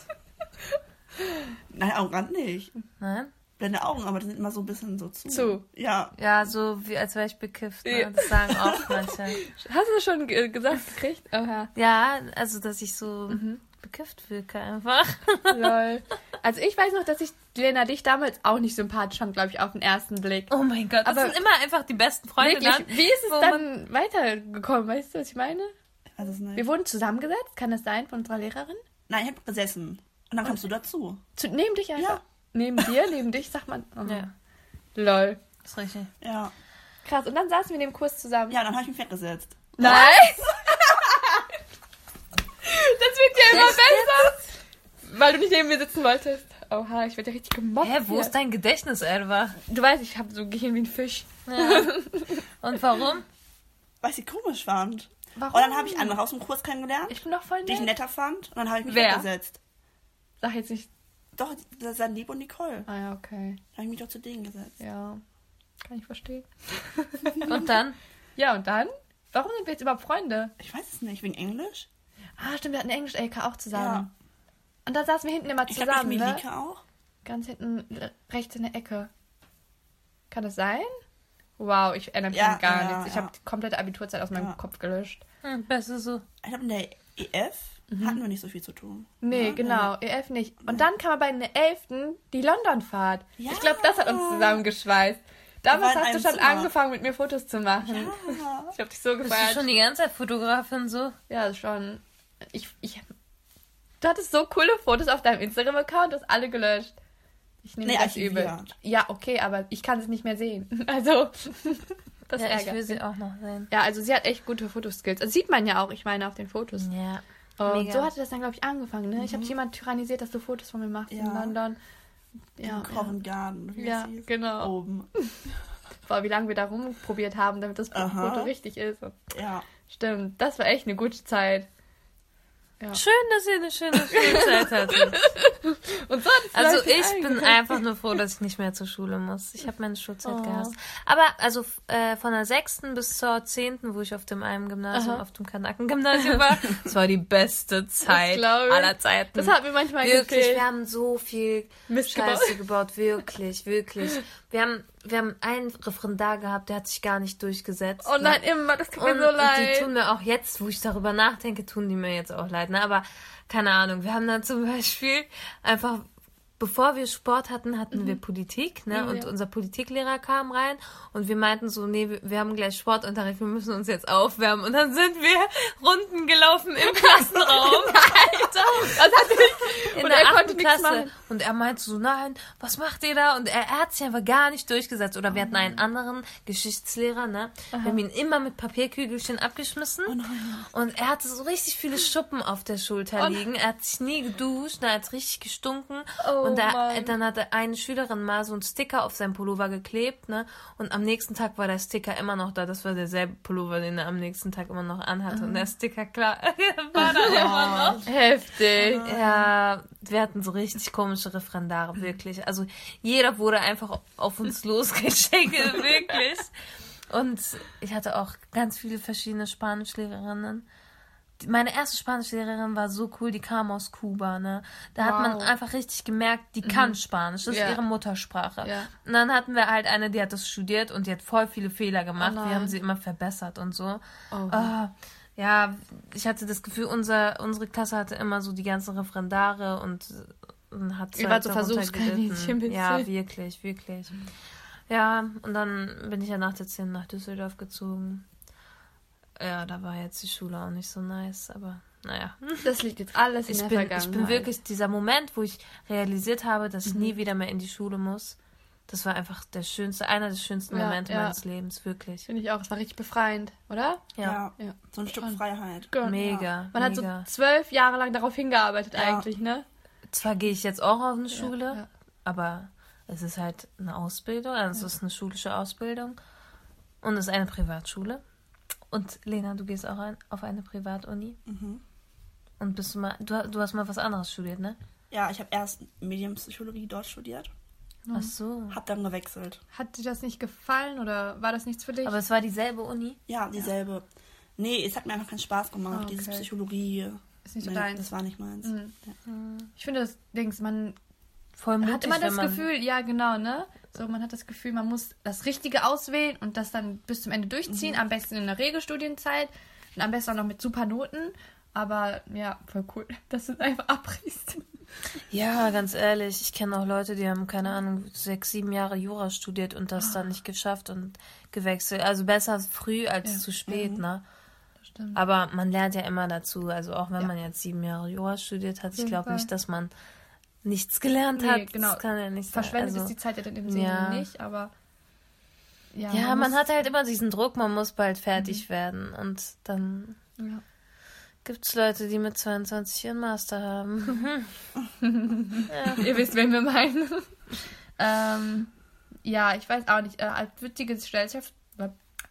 Nein, arrogant nicht. Nein? Blende Augen, aber die sind immer so ein bisschen so zu. Zu. Ja. Ja, so wie als wäre ich bekifft. Ja. Ne? Das sagen auch manche. Hast du das schon ge gesagt gekriegt? Oha. Ja, also dass ich so Mhm. bekifft wirke einfach. Lol. Also ich weiß noch, dass ich Lena dich damals auch nicht sympathisch fand, glaube ich, auf den ersten Blick. Oh mein Gott, das Aber- sind immer einfach die besten Freunde Wirklich, dann. wie ist es dann weitergekommen? Weißt du, was ich meine? Also. Wir wurden zusammengesetzt, kann das sein, von unserer Lehrerin? Nein, ich habe gesessen. Und dann kommst du dazu. Zu, neben dich einfach? Ja. Neben dir, neben dich, sagt man. Oh. Ja, Lol. ist richtig. Ja. Krass, und dann saßen wir in dem Kurs zusammen. Ja, dann habe ich mich weggesetzt. Nein! das wird ja immer besser! Weil du nicht neben mir sitzen wolltest. Oha, ich werde ja richtig gemobbt. Hä, wo hier. ist dein Gedächtnis, Elva? Du weißt, ich habe so Gehirn wie ein Fisch. Und warum? Weil ich sie komisch fand. Warum? Und dann habe ich andere aus dem Kurs kennengelernt, Ich bin doch voll die ich nett. netter fand. Und dann habe ich mich Wer? weggesetzt. Sag jetzt nicht. Doch, das sind Lieb und Nicole. Ah ja, okay. Da habe ich mich doch zu denen gesetzt. Ja. Kann ich verstehen. Und dann? Ja, und dann? Warum sind wir jetzt überhaupt Freunde? Ich weiß es nicht, wegen Englisch? Ah, stimmt, wir hatten Englisch-LK auch zusammen. Ja. Und da saßen wir hinten immer Ich glaube, zusammen, ich ne? Melike auch. Ganz hinten rechts in der Ecke. Kann das sein? Wow, ich erinnere mich Ja, an gar ja, nichts. Ich ja. habe die komplette Abiturzeit aus meinem. Kopf gelöscht. Hm, besser so. Ich glaube, in der EF hatten wir nicht so viel zu tun. Mhm. Nee, Ja, genau, EF nicht. Und dann kam aber in der 11. die London-Fahrt. Ja. Ich glaube, das hat uns zusammengeschweißt. Damals hast du schon Zimmer. angefangen, mit mir Fotos zu machen. Ja. Ich habe dich so Bist gefeiert. du schon die ganze Zeit Fotografin so? Ja, schon. Ich, ich, du hattest so coole Fotos auf deinem Instagram-Account, hast alle gelöscht. Ich nehme Nee, das übel. Ja, okay, aber ich kann es nicht mehr sehen. Also, das ja, ich ärgert. will sie auch noch sehen. Ja, also sie hat echt gute Fotoskills. Das sieht man ja auch, ich meine, auf den Fotos. Ja. Und mega. so hatte das dann, glaube ich, angefangen, ne? Ich habe jemand tyrannisiert, dass du Fotos von mir machst in Ja. London. Ja, Ja, Covent Garden. Wie ja, hieß. genau. Oben. Boah, wie lange wir da rumprobiert haben, damit das Aha. Foto richtig ist. Und Ja. stimmt, das war echt eine gute Zeit. Ja. Schön, dass ihr eine schöne Schulzeit hattet. Und so hat es Also ich bin einfach nur froh, dass ich nicht mehr zur Schule muss. Ich habe meine Schulzeit Oh. gehasst. Aber also äh, von der sechsten bis zur zehnten, wo ich auf dem einen Gymnasium, Aha. auf dem Kanaken-Gymnasium war, das war die beste Zeit aller Zeiten. Das hat mir manchmal Wirklich, gefehlt. wir haben so viel Mist Scheiße gebaut. Wirklich, wirklich. Wir haben, wir haben einen Referendar gehabt, der hat sich gar nicht durchgesetzt. Oh ne? nein, immer, das tut Und, mir so und leid. die tun mir auch jetzt, wo ich darüber nachdenke, tun die mir jetzt auch leid. Ne? Aber keine Ahnung, wir haben dann zum Beispiel einfach, bevor wir Sport hatten, hatten wir Politik. Ne? Mhm, und ja. unser Politiklehrer kam rein und wir meinten so, nee, wir, wir haben gleich Sportunterricht, wir müssen uns jetzt aufwärmen. Und dann sind wir Runden gelaufen im Klassenraum. Alter! Das hat mich, In und der er konnte Klasse. machen. Und er meinte so, nein, was macht ihr da? Und er, er hat sich einfach gar nicht durchgesetzt. Oder wir hatten einen anderen Geschichtslehrer, ne? Wir haben ihn immer mit Papierkügelchen abgeschmissen. und er hatte so richtig viele Schuppen auf der Schulter liegen. Er hat sich nie geduscht, er hat richtig gestunken. Oh und da, Mann. dann hatte eine Schülerin mal so einen Sticker auf seinen Pullover geklebt, ne? Und am nächsten Tag war der Sticker immer noch da. Das war derselbe Pullover, den er am nächsten Tag immer noch anhatte. Und der Sticker, klar, war da immer noch. Heftig. Ja, wir hatten so richtig komische Referendare, wirklich. Also jeder wurde einfach auf uns losgeschickt, wirklich. Und ich hatte auch ganz viele verschiedene Spanischlehrerinnen. Meine erste Spanischlehrerin war so cool, die kam aus Kuba, ne? Da hat man Wow. einfach richtig gemerkt, die kann Spanisch, das Ja. ist ihre Muttersprache. Ja. Und dann hatten wir halt eine, die hat das studiert und die hat voll viele Fehler gemacht. Oh wir haben sie immer verbessert und so. Oh. Ah, ja, ich hatte das Gefühl, unser, unsere Klasse hatte immer so die ganzen Referendare und, und hat Ihr wart so Versuchskaninchen. Ja, wirklich, wirklich. Ja, und dann bin ich ja nach der 10 nach Düsseldorf gezogen. Ja, da war jetzt die Schule auch nicht so nice, aber naja. Das liegt jetzt alles in Ich der bin, ich Vergangenheit. bin wirklich dieser Moment, wo ich realisiert habe, dass Mhm. ich nie wieder mehr in die Schule muss. Das war einfach der schönste, einer der schönsten Ja, Momente ja. meines Lebens, wirklich. Finde ich auch. Es war richtig befreiend, oder? Ja. Ja. So ein Stück. Freiheit. Genau. Mega. Man hat mega. so zwölf Jahre lang darauf hingearbeitet Ja. eigentlich, ne? Zwar gehe ich jetzt auch auf eine Schule, ja. aber es ist halt eine Ausbildung, also es ist eine schulische Ausbildung und es ist eine Privatschule. Und Lena, du gehst auch ein, auf eine Privatuni Mhm. und bist du mal, du, du hast mal was anderes studiert, ne? Ja, ich habe erst Medienpsychologie dort studiert, Mhm. Ach so. habe dann gewechselt. Hat dir das nicht gefallen oder war das nichts für dich? Aber es war dieselbe Uni. Ja, dieselbe. Nee, es hat mir einfach keinen Spaß gemacht. Ah, okay. Diese Psychologie. Ist nicht so nee, deins. Das war nicht meins. Mhm. Ja. ich finde das Dings, man Voll mutig, hat immer das man, Gefühl, ja genau, ne? So, man hat das Gefühl, man muss das Richtige auswählen und das dann bis zum Ende durchziehen. Am besten in der Regelstudienzeit und am besten auch noch mit super Noten. Aber ja, voll cool, dass du es einfach abbrichst. Ja, ganz ehrlich, ich kenne auch Leute, die haben, keine Ahnung, sechs, sieben Jahre Jura studiert und das dann nicht geschafft und gewechselt. Also besser früh als Ja. zu spät, ne? Das stimmt. Aber man lernt ja immer dazu. Also auch wenn Ja. man jetzt sieben Jahre Jura studiert hat, ich glaube nicht, dass man nichts gelernt Nee, hat. genau. Das kann ja nicht sein. Verschwendet also, ist die Zeit ja dann im Sinne ja. nicht, aber ja, Ja, man muss- hat halt immer diesen Druck, man muss bald fertig werden. Und dann ja. gibt es Leute, die mit 22 ihren Master haben. Ihr wisst, wen wir meinen. ähm, ja, ich weiß auch nicht. Äh, als witzige Gesellschaft,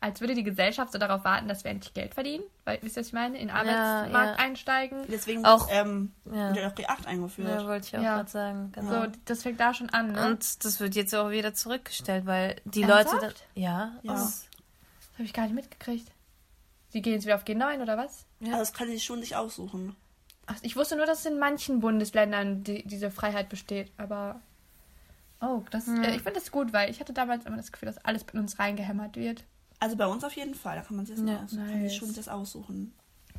als würde die Gesellschaft so darauf warten, dass wir endlich Geld verdienen. Weil, wisst ihr, was ich meine? In den Arbeitsmarkt ja. einsteigen. Deswegen Auch- wird ähm, ja. wird auch G8 eingeführt. Ja, wollte ich auch Ja. gerade sagen. Genau. So, das fängt da schon an, ne? Und das wird jetzt auch wieder zurückgestellt, weil die Ernsthaft? Leute dann. Ja, Ja. aus- Das habe ich gar nicht mitgekriegt. Sie gehen jetzt wieder auf G9 oder was? Also das kann die schon sich aussuchen. Ach, ich wusste nur, dass in manchen Bundesländern die, diese Freiheit besteht, aber. Oh, das, äh, ich finde das gut, weil ich hatte damals immer das Gefühl, dass alles in uns reingehämmert wird. Also bei uns auf jeden Fall, da kann man sich das Ja, mal aussuchen. Kann nice. schon sich das aussuchen.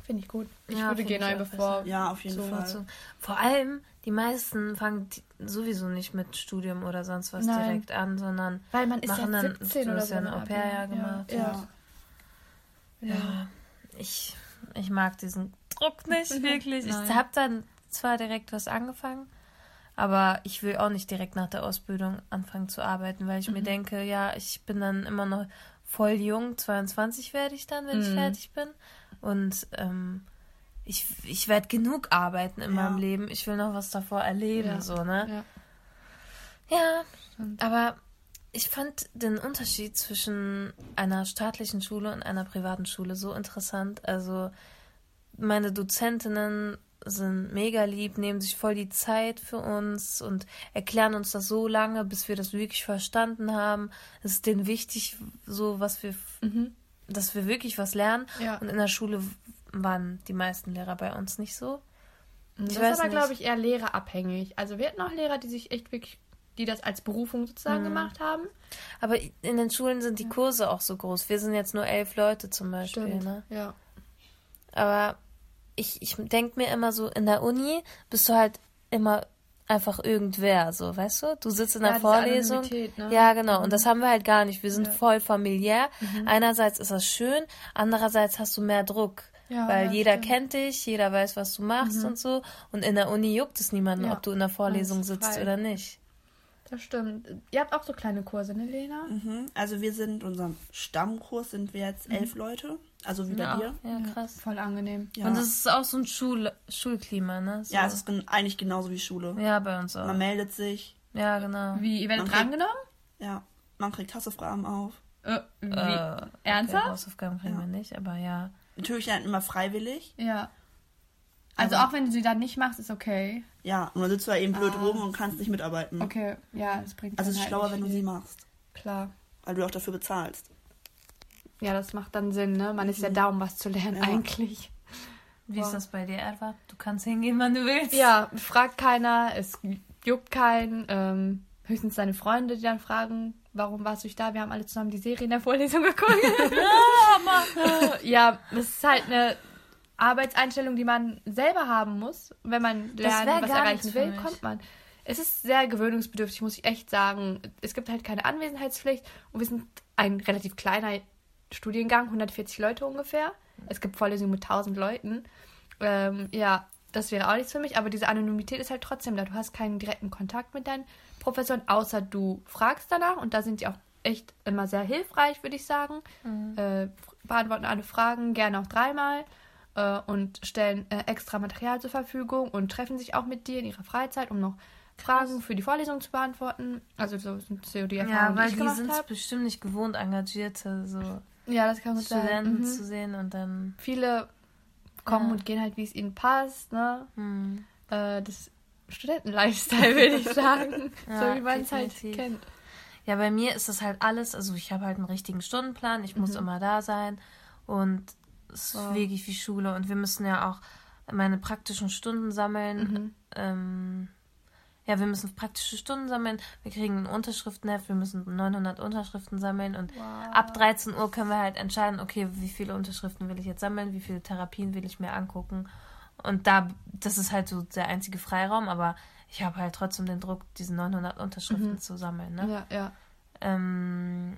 Finde ich gut. Ich Ja, würde finde ich G9 auch bevor. Ja, auf jeden So, Fall. So. Vor allem, die meisten fangen sowieso nicht mit Studium oder sonst was Nein. direkt an, sondern Weil man ist machen ja dann, 17 du oder hast so. ja ein ne? Au-pair-Jahr gemacht. Ja. ja. Ja, ich, ich mag diesen Druck nicht wirklich. Ich Nein. habe dann zwar direkt was angefangen, aber ich will auch nicht direkt nach der Ausbildung anfangen zu arbeiten, weil ich Mhm. mir denke, ja, ich bin dann immer noch voll jung, 22 werde ich dann, wenn ich Mhm. fertig bin. Und ähm, ich, ich werde genug arbeiten in Ja. meinem Leben. Ich will noch was davor erleben, Ja. so, ne? Ja. Ja, aber ich fand den Unterschied zwischen einer staatlichen Schule und einer privaten Schule so interessant. Also meine Dozentinnen sind mega lieb, nehmen sich voll die Zeit für uns und erklären uns das so lange, bis wir das wirklich verstanden haben. Es ist denen wichtig, so was wir, Mhm. dass wir wirklich was lernen. Ja. Und in der Schule waren die meisten Lehrer bei uns nicht so. Das Ich ist weiß aber, glaube ich, eher lehrerabhängig. Also wir hatten auch Lehrer, die sich echt wirklich, die das als Berufung sozusagen Mhm. gemacht haben. Aber in den Schulen sind die Kurse auch so groß. Wir sind jetzt nur elf Leute zum Beispiel. Ne? Ja. Aber ich, ich denke mir immer so, in der Uni bist du halt immer einfach irgendwer, so, weißt du? Du sitzt in der Ja, Vorlesung. Ne? Ja, genau. Und das haben wir halt gar nicht. Wir sind Ja. Mhm. voll familiär. Einerseits ist das schön, andererseits hast du mehr Druck. Ja, weil ja, jeder stimmt. Mhm. kennt dich, jeder weiß, was du machst und so. Und in der Uni juckt es niemanden, Ja. ob du in der Vorlesung sitzt frei. oder nicht. Das stimmt. Ihr habt auch so kleine Kurse, ne, Lena? Mhm. Also wir sind, unserem Stammkurs sind wir jetzt Mhm. elf Leute. Also wie bei Ja, dir. ja, krass. Voll angenehm. Ja. Und es ist auch so ein Schul Schulklima, ne? So. ja, es ist gen- eigentlich genauso wie Schule. ja, bei uns auch. Man meldet sich, Ja, genau. Wie, ihr werdet drangenommen? ja, man kriegt Hausaufgaben auf. Äh, wie? Äh, Ernsthaft? Okay, Hausaufgaben kriegen Ja. wir nicht, aber ja. Natürlich dann immer freiwillig. Ja. Also Aber- auch wenn du sie dann nicht machst, ist okay. Ja, und dann sitzt du da eben blöd Ah. rum und kannst nicht mitarbeiten. Okay, ja, das bringt Also es ist halt schlauer, wenn du sie machst. Klar. Weil du auch dafür bezahlst. Ja, das macht dann Sinn, ne? Man ist ja da, um was zu lernen Ja. eigentlich. Wie Wow. ist das bei dir, Erwa? Du kannst hingehen, wann du willst. Ja, fragt keiner, es juckt keinen. Ähm, höchstens deine Freunde, die dann fragen, warum warst du nicht da? Wir haben alle zusammen die Serie in der Vorlesung geguckt. ja, es ist halt eine Arbeitseinstellung, die man selber haben muss. Wenn man Das lernen, was erreichen will, mich. kommt man. Es ist sehr gewöhnungsbedürftig, muss ich echt sagen. Es gibt halt keine Anwesenheitspflicht und wir sind ein relativ kleiner Studiengang, 140 Leute ungefähr. Es gibt Vorlesungen mit 1000 Leuten. Ähm, ja, das wäre auch nichts für mich, aber diese Anonymität ist halt trotzdem da. Du hast keinen direkten Kontakt mit deinen Professoren, außer du fragst danach und da sind die auch echt immer sehr hilfreich, würde ich sagen. Äh, beantworten alle Fragen, gerne auch dreimal äh, und stellen äh, extra Material zur Verfügung und treffen sich auch mit dir in ihrer Freizeit, um noch Fragen für die Vorlesung zu beantworten. Also so sind so die Erfahrungen, Ja, weil die ich die sind habe. bestimmt nicht gewohnt, engagierte so Ja, das kann gut. Studenten Mhm. zu sehen und dann. Viele kommen Ja. und gehen halt, wie es ihnen passt, ne? Hm. Äh, das Studenten-Lifestyle, würde ich sagen. Ja, so wie man es halt kennt. Ja, bei mir ist das halt alles, also ich habe halt einen richtigen Stundenplan, ich muss immer da sein und es ist Mhm. Wow. wirklich wie Schule und wir müssen ja auch meine praktischen Stunden sammeln. Mhm. Ähm, ja, wir müssen praktische Stunden sammeln, wir kriegen ein Unterschriftenheft, wir müssen 900 Unterschriften sammeln. Und ab 13 Uhr können wir halt entscheiden, okay, wie viele Unterschriften will ich jetzt sammeln, wie viele Therapien will ich mir angucken? Und da, das ist halt so der einzige Freiraum, aber ich habe halt trotzdem den Druck, diese 900 Unterschriften zu sammeln, ne? Ja, ja. Ähm,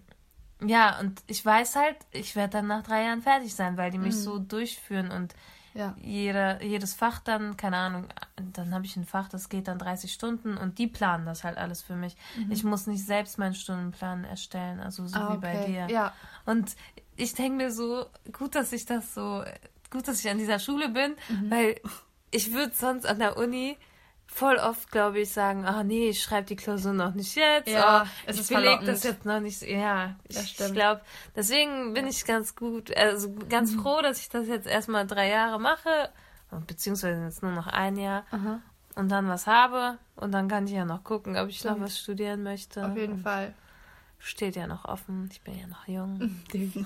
ja, und ich weiß halt, ich werde dann nach drei Jahren fertig sein, weil die mich so durchführen. Und Ja. jeder, jedes Fach dann, keine Ahnung, dann habe ich ein Fach, das geht dann 30 Stunden und die planen das halt alles für mich. Ich muss nicht selbst meinen Stundenplan erstellen, also so Ah, wie bei okay. dir. Ja. Und ich denke mir so, gut, dass ich das so, gut, dass ich an dieser Schule bin, Mhm. weil ich würde sonst an der Uni voll oft, glaube ich, sagen, ah nee, ich schreibe die Klausur noch nicht jetzt. Ja, oh, es ich ist beleg verlockend. das jetzt noch nicht. Ja, Das ich, stimmt. ich glaube, deswegen bin ich ganz gut, also ganz Mhm. froh, dass ich das jetzt erstmal drei Jahre mache, beziehungsweise jetzt nur noch ein Jahr. Aha, Und dann was habe und dann kann ich ja noch gucken, ob ich noch Stimmt. was studieren möchte. auf jeden Und Fall. Steht ja noch offen. Ich bin ja noch jung.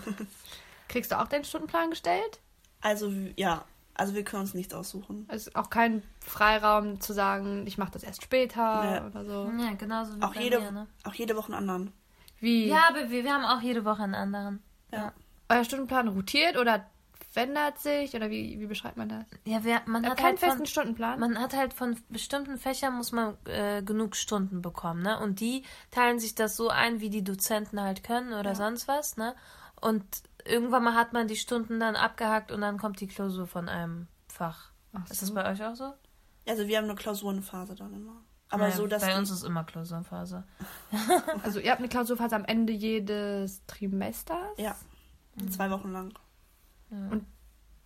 Kriegst du auch deinen Stundenplan gestellt? Also, ja. Also, wir können uns nichts aussuchen. Also auch kein Freiraum zu sagen, ich mache das erst später Nee. oder so. Ja, genauso wie Auch bei jede, mir, ne? auch jede Woche einen anderen. Wie? Ja, aber wir, wir haben auch jede Woche einen anderen. Ja. Euer Stundenplan rotiert oder verändert sich oder wie, wie beschreibt man das? Ja, wir, man Ihr hat keinen halt von, festen Stundenplan? Man hat halt von bestimmten Fächern muss man äh, genug Stunden bekommen, ne? Und die teilen sich das so ein, wie die Dozenten halt können oder sonst was, ne? Und irgendwann mal hat man die Stunden dann abgehakt und dann kommt die Klausur von einem Fach. Ach Ist das so. bei euch auch so? Also, wir haben eine Klausurenphase dann immer. Aber Naja, so, dass bei uns ist immer Klausurenphase. Also ihr habt eine Klausurphase am Ende jedes Trimesters. Ja. Mhm. Zwei Wochen lang.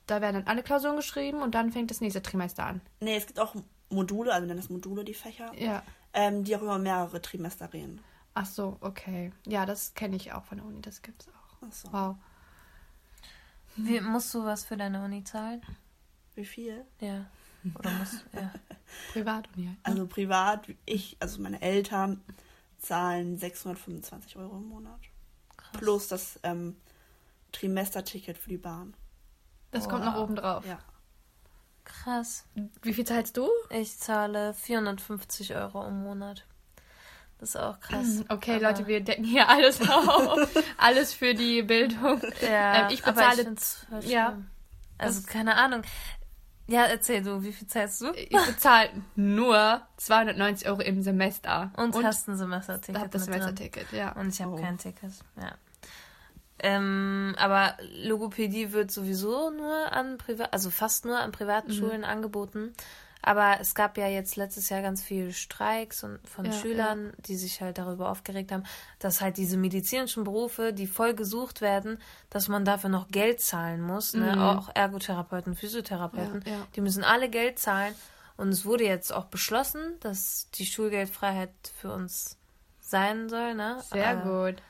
Da werden dann alle Klausuren geschrieben und dann fängt das nächste Trimester an. Nee, es gibt auch Module, also nennen das Module, die Fächer, Ja. ähm, die auch über mehrere Trimester reden. Ach so, okay. Ja, das kenne ich auch von der Uni, das gibt's auch. Ach so. Wow. Wie, musst du was für deine Uni zahlen? Wie viel? Ja. Oder musst ja. Privatuni halt. Also privat, ich, also meine Eltern zahlen 625 Euro im Monat. Plus das ähm, Trimesterticket für die Bahn. Das kommt noch oben drauf. Ja. Krass. Wie viel zahlst du? Ich zahle 450 Euro im Monat. Das ist auch krass. Okay, Aber- Leute, wir decken hier alles auf. alles für die Bildung. Ja, Ähm, ich bezahle- voll ja. Also Das- keine Ahnung. Ja, erzähl du, wie viel zahlst du? Ich bezahle nur 290 Euro im Semester. Und, hast ein Ich Semesterticket. hab das mit drin. Semesterticket, ja. Und ich habe Oh. kein Ticket. Ja. Ähm, aber Logopädie wird sowieso nur an Privat, also fast nur an privaten Mhm. Schulen angeboten. Aber es gab ja jetzt letztes Jahr ganz viele Streiks und von Ja, Schülern, die sich halt darüber aufgeregt haben, dass halt diese medizinischen Berufe, die voll gesucht werden, dass man dafür noch Geld zahlen muss. Ne? Mhm. Auch Ergotherapeuten, Physiotherapeuten, Ja, ja. die müssen alle Geld zahlen. Und es wurde jetzt auch beschlossen, dass die Schulgeldfreiheit für uns sein soll. Ne? Sehr Äh, gut.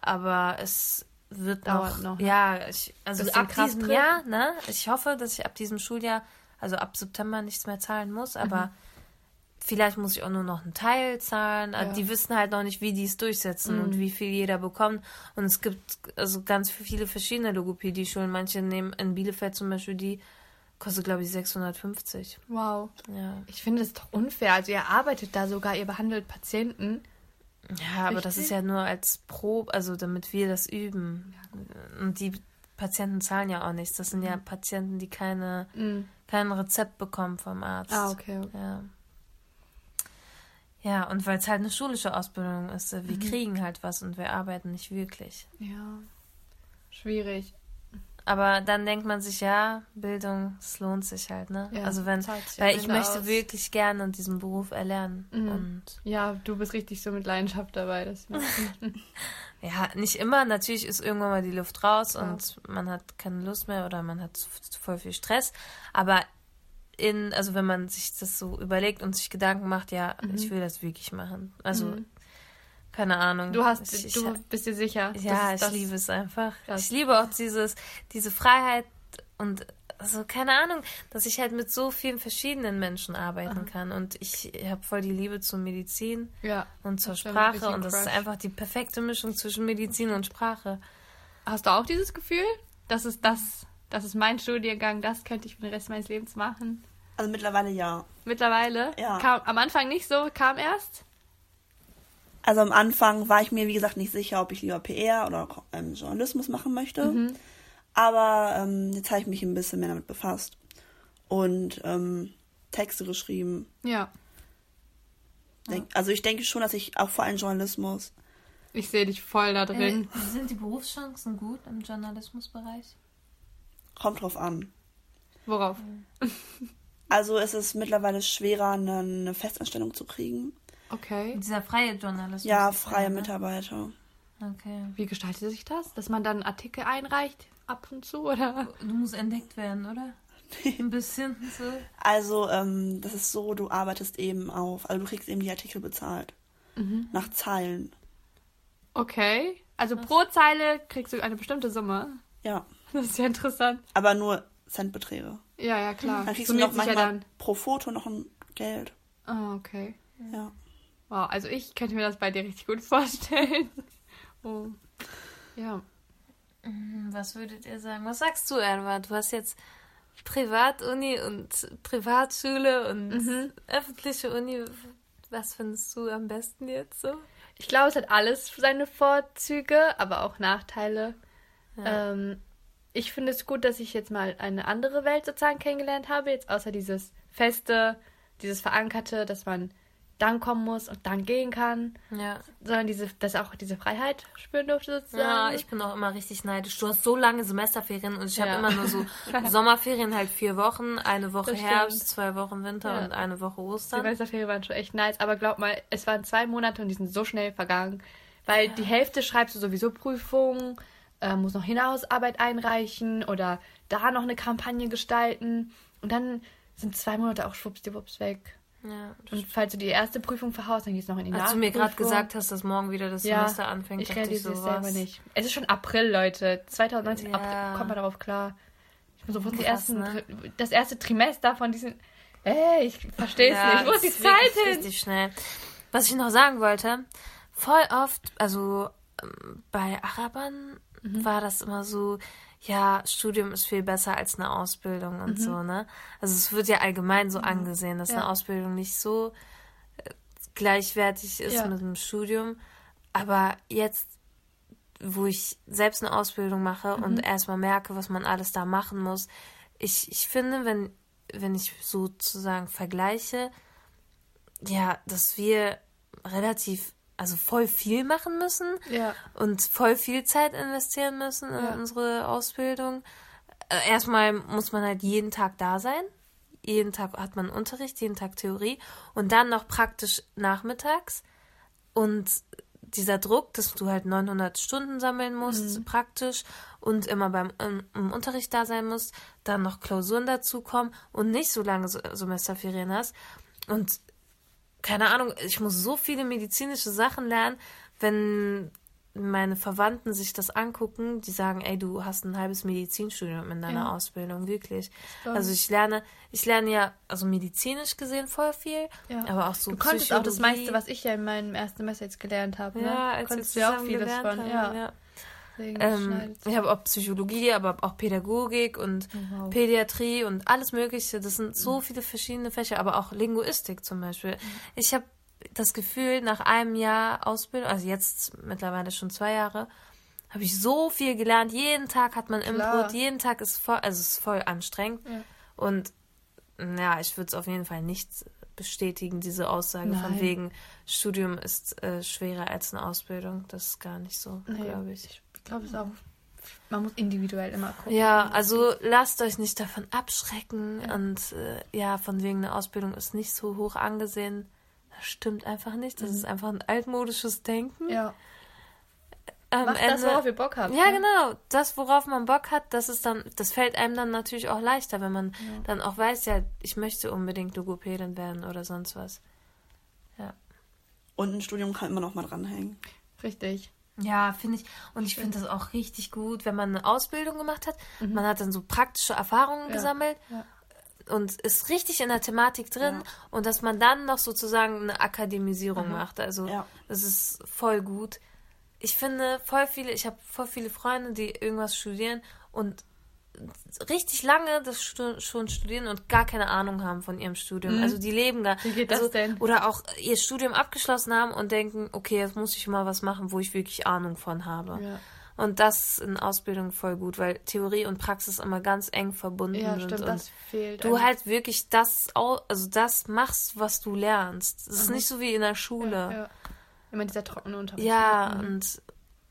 aber es wird Dauert noch, noch. ja, ich, also ab diesem. Jahr, ne? Ich hoffe, dass ich ab diesem Schuljahr, also ab September nichts mehr zahlen muss, aber vielleicht muss ich auch nur noch einen Teil zahlen. Aber Ja. Die wissen halt noch nicht, wie die es durchsetzen und wie viel jeder bekommt. Und es gibt also ganz viele verschiedene Logopädie-Schulen. Manche nehmen in Bielefeld zum Beispiel die kostet glaube ich 650. Wow. Ja. Ich finde es doch unfair. Also ihr arbeitet da sogar, ihr behandelt Patienten. Ja, aber das ist ja nur als Probe, also damit wir das üben. Und die Patienten zahlen ja auch nichts. Das sind ja Patienten, die keine, Mhm. Kein Rezept bekommen vom Arzt. Ah, okay. Ja. Ja, und weil es halt eine schulische Ausbildung ist, äh, wir kriegen halt was und wir arbeiten nicht wirklich. Ja. Schwierig. Aber dann denkt man sich, ja, Bildung, es lohnt sich halt, ne? Ja, also wenn, weil ich möchte aus. wirklich gerne diesen Beruf erlernen. Mhm. Und Ja, du bist richtig so mit Leidenschaft dabei. Das Ja, nicht immer. Natürlich ist irgendwann mal die Luft raus Klar. und man hat keine Lust mehr oder man hat voll viel Stress. Aber in, also wenn man sich das so überlegt und sich Gedanken macht, ja, ich will das wirklich machen. Also, Mhm. Keine Ahnung. du hast, ich, du bist dir sicher. ja, ich das- liebe es einfach. Krass. Ich liebe auch dieses, diese Freiheit und also keine Ahnung, dass ich halt mit so vielen verschiedenen Menschen arbeiten kann. Und ich habe voll die Liebe zur Medizin Ja. und zur Sprache. Und das ist einfach die perfekte Mischung zwischen Medizin und Sprache. Hast du auch dieses Gefühl? Das ist das, das ist mein Studiengang, das könnte ich für den Rest meines Lebens machen. Also mittlerweile ja. Mittlerweile? Ja. Kam, am Anfang nicht so, kam erst? Also am Anfang war ich mir, wie gesagt, nicht sicher, ob ich lieber PR oder ähm, Journalismus machen möchte. Mhm. Aber ähm, jetzt habe ich mich ein bisschen mehr damit befasst und ähm, Texte geschrieben. Ja. Denk, Also ich denke schon, dass ich auch vor allem Journalismus. Ich sehe dich voll da drin. Äh, sind die Berufschancen gut im Journalismusbereich? Kommt drauf an. Worauf? Also es ist mittlerweile schwerer, eine, eine Festanstellung zu kriegen. Okay. Dieser freie Journalismus. Ja, freie ja, ne? Mitarbeiter. Okay. Wie gestaltet sich das? Dass man dann Artikel einreicht ab und zu, oder? Du musst entdeckt werden, oder? Ein bisschen so. Also, ähm, das ist so, du arbeitest eben auf, also du kriegst eben die Artikel bezahlt. Mhm. Nach Zeilen. Okay. Also pro Zeile kriegst du eine bestimmte Summe. Ja. Das ist ja interessant. Aber nur Centbeträge. Ja, ja, klar. Dann kriegst Summiert du noch ja manchmal dann. pro Foto noch ein Geld. Ah, okay. Ja. Wow, also ich könnte mir das bei dir richtig gut vorstellen. Oh. Ja. Hm, Was würdet ihr sagen? Was sagst du, Edward? Du hast jetzt Privatuni und Privatschule und Mhm. öffentliche Uni. Was findest du am besten jetzt so? Ich glaube, es hat alles seine Vorzüge, aber auch Nachteile. Ähm, ich finde es gut, dass ich jetzt mal eine andere Welt sozusagen kennengelernt habe, jetzt außer dieses feste, dieses verankerte, dass man dann kommen muss und dann gehen kann, Ja. sondern diese, dass auch diese Freiheit spüren durfte sozusagen. Ja, ich bin auch immer richtig neidisch. Du hast so lange Semesterferien und ich Ja. habe immer nur so Sommerferien halt vier Wochen, eine Woche Herbst, zwei Wochen Winter Ja. und eine Woche Die Ostern. Semesterferien waren schon echt nice, aber glaub mal, es waren zwei Monate und die sind so schnell vergangen, weil die Hälfte schreibst du sowieso Prüfungen, äh, musst noch Hinausarbeit einreichen oder da noch eine Kampagne gestalten und dann sind zwei Monate auch schwuppsdiwupps weg. Ja. Und falls du die erste Prüfung verhaust, dann gehst du noch in die Als du mir gerade gesagt hast, dass morgen wieder das ja, Semester anfängt, ich dachte ich realisiere so es selber nicht. Es ist schon April, Leute. 2019 Ja. April, kommt man darauf klar. Ich bin so, wo die ersten, ne? Das erste Trimester von diesen, ey, ich verstehe es Ja, nicht. Wo ist die Zeit hin? Richtig schnell. Was ich noch sagen wollte, voll oft, also ähm, bei Arabern Mhm. war das immer so, ja, Studium ist viel besser als eine Ausbildung und so, ne? Also es wird ja allgemein so angesehen, dass eine Mhm. Ja. Ausbildung nicht so äh, gleichwertig ist Ja. mit einem Studium. Aber jetzt, wo ich selbst eine Ausbildung mache Mhm. und erstmal merke, was man alles da machen muss, ich, ich finde, wenn, wenn ich sozusagen vergleiche, ja, dass wir relativ, also voll viel machen müssen Ja. und voll viel Zeit investieren müssen in Ja. unsere Ausbildung. Äh, Erstmal muss man halt jeden Tag da sein. Jeden Tag hat man Unterricht, jeden Tag Theorie und dann noch praktisch nachmittags. Und dieser Druck, dass du halt 900 Stunden sammeln musst, Mhm. praktisch, und immer beim im, im Unterricht da sein musst, dann noch Klausuren dazukommen und nicht so lange Se- Semesterferien hast. Und keine Ahnung, ich muss so viele medizinische Sachen lernen, wenn meine Verwandten sich das angucken, die sagen, ey, du hast ein halbes Medizinstudium in deiner Ja. Ausbildung, wirklich. glaub Also ich lerne, ich lerne ja, also medizinisch gesehen voll viel, Ja. aber auch so Du konntest auch das meiste, was ich ja in meinem ersten Semester jetzt gelernt habe. Ne? ja, als konntest du ja auch vieles von. Ja. ja. Ähm, ich habe auch Psychologie, aber auch Pädagogik und wow. Mhm. Pädiatrie und alles Mögliche. Das sind so viele verschiedene Fächer, aber auch Linguistik zum Beispiel. Ich habe das Gefühl, nach einem Jahr Ausbildung, also jetzt mittlerweile schon zwei Jahre, habe ich so viel gelernt. Jeden Tag hat man Klar. Input, jeden Tag ist voll, also es ist voll anstrengend. Ja. Und ja, ich würde es auf jeden Fall nicht bestätigen, diese Aussage von Nein. wegen Studium ist äh, schwerer als eine Ausbildung. Das ist gar nicht so, Nee, glaube ich. Ich glaube es auch. Man muss individuell immer gucken. Ja, also lasst euch nicht davon abschrecken und äh, ja, von wegen eine Ausbildung ist nicht so hoch angesehen. Das stimmt einfach nicht. Das ist einfach ein altmodisches Denken. Mhm. Ja. Am Macht das, worauf ihr Bock habt. ja, ne? genau. Das, worauf man Bock hat, das ist dann, das fällt einem dann natürlich auch leichter, wenn man dann auch weiß, ja, ich möchte unbedingt Logopädin werden oder sonst was. Und ein Studium kann immer noch mal dranhängen. Richtig. Ja, finde ich. Und ich finde das auch richtig gut, wenn man eine Ausbildung gemacht hat. Man hat dann so praktische Erfahrungen Mhm. Ja, gesammelt ja. und ist richtig in der Thematik drin und dass man dann noch sozusagen eine Akademisierung macht. Also Ja. das ist voll gut. Ich finde voll viele, ich habe voll viele Freunde, die irgendwas studieren und richtig lange das schon studieren und gar keine Ahnung haben von ihrem Studium. Also die leben gar. Mhm. Wie geht das also, denn? Oder auch ihr Studium abgeschlossen haben und denken, okay, jetzt muss ich mal was machen, wo ich wirklich Ahnung von habe. Ja. Und das in Ausbildung voll gut, weil Theorie und Praxis immer ganz eng verbunden Ja, sind. stimmt, und das fehlt. du halt wirklich das, also das machst, was du lernst. Es ist nicht so wie in der Schule. Mhm. Ja. Immer dieser trockene Unterricht. Ja, Mhm. und,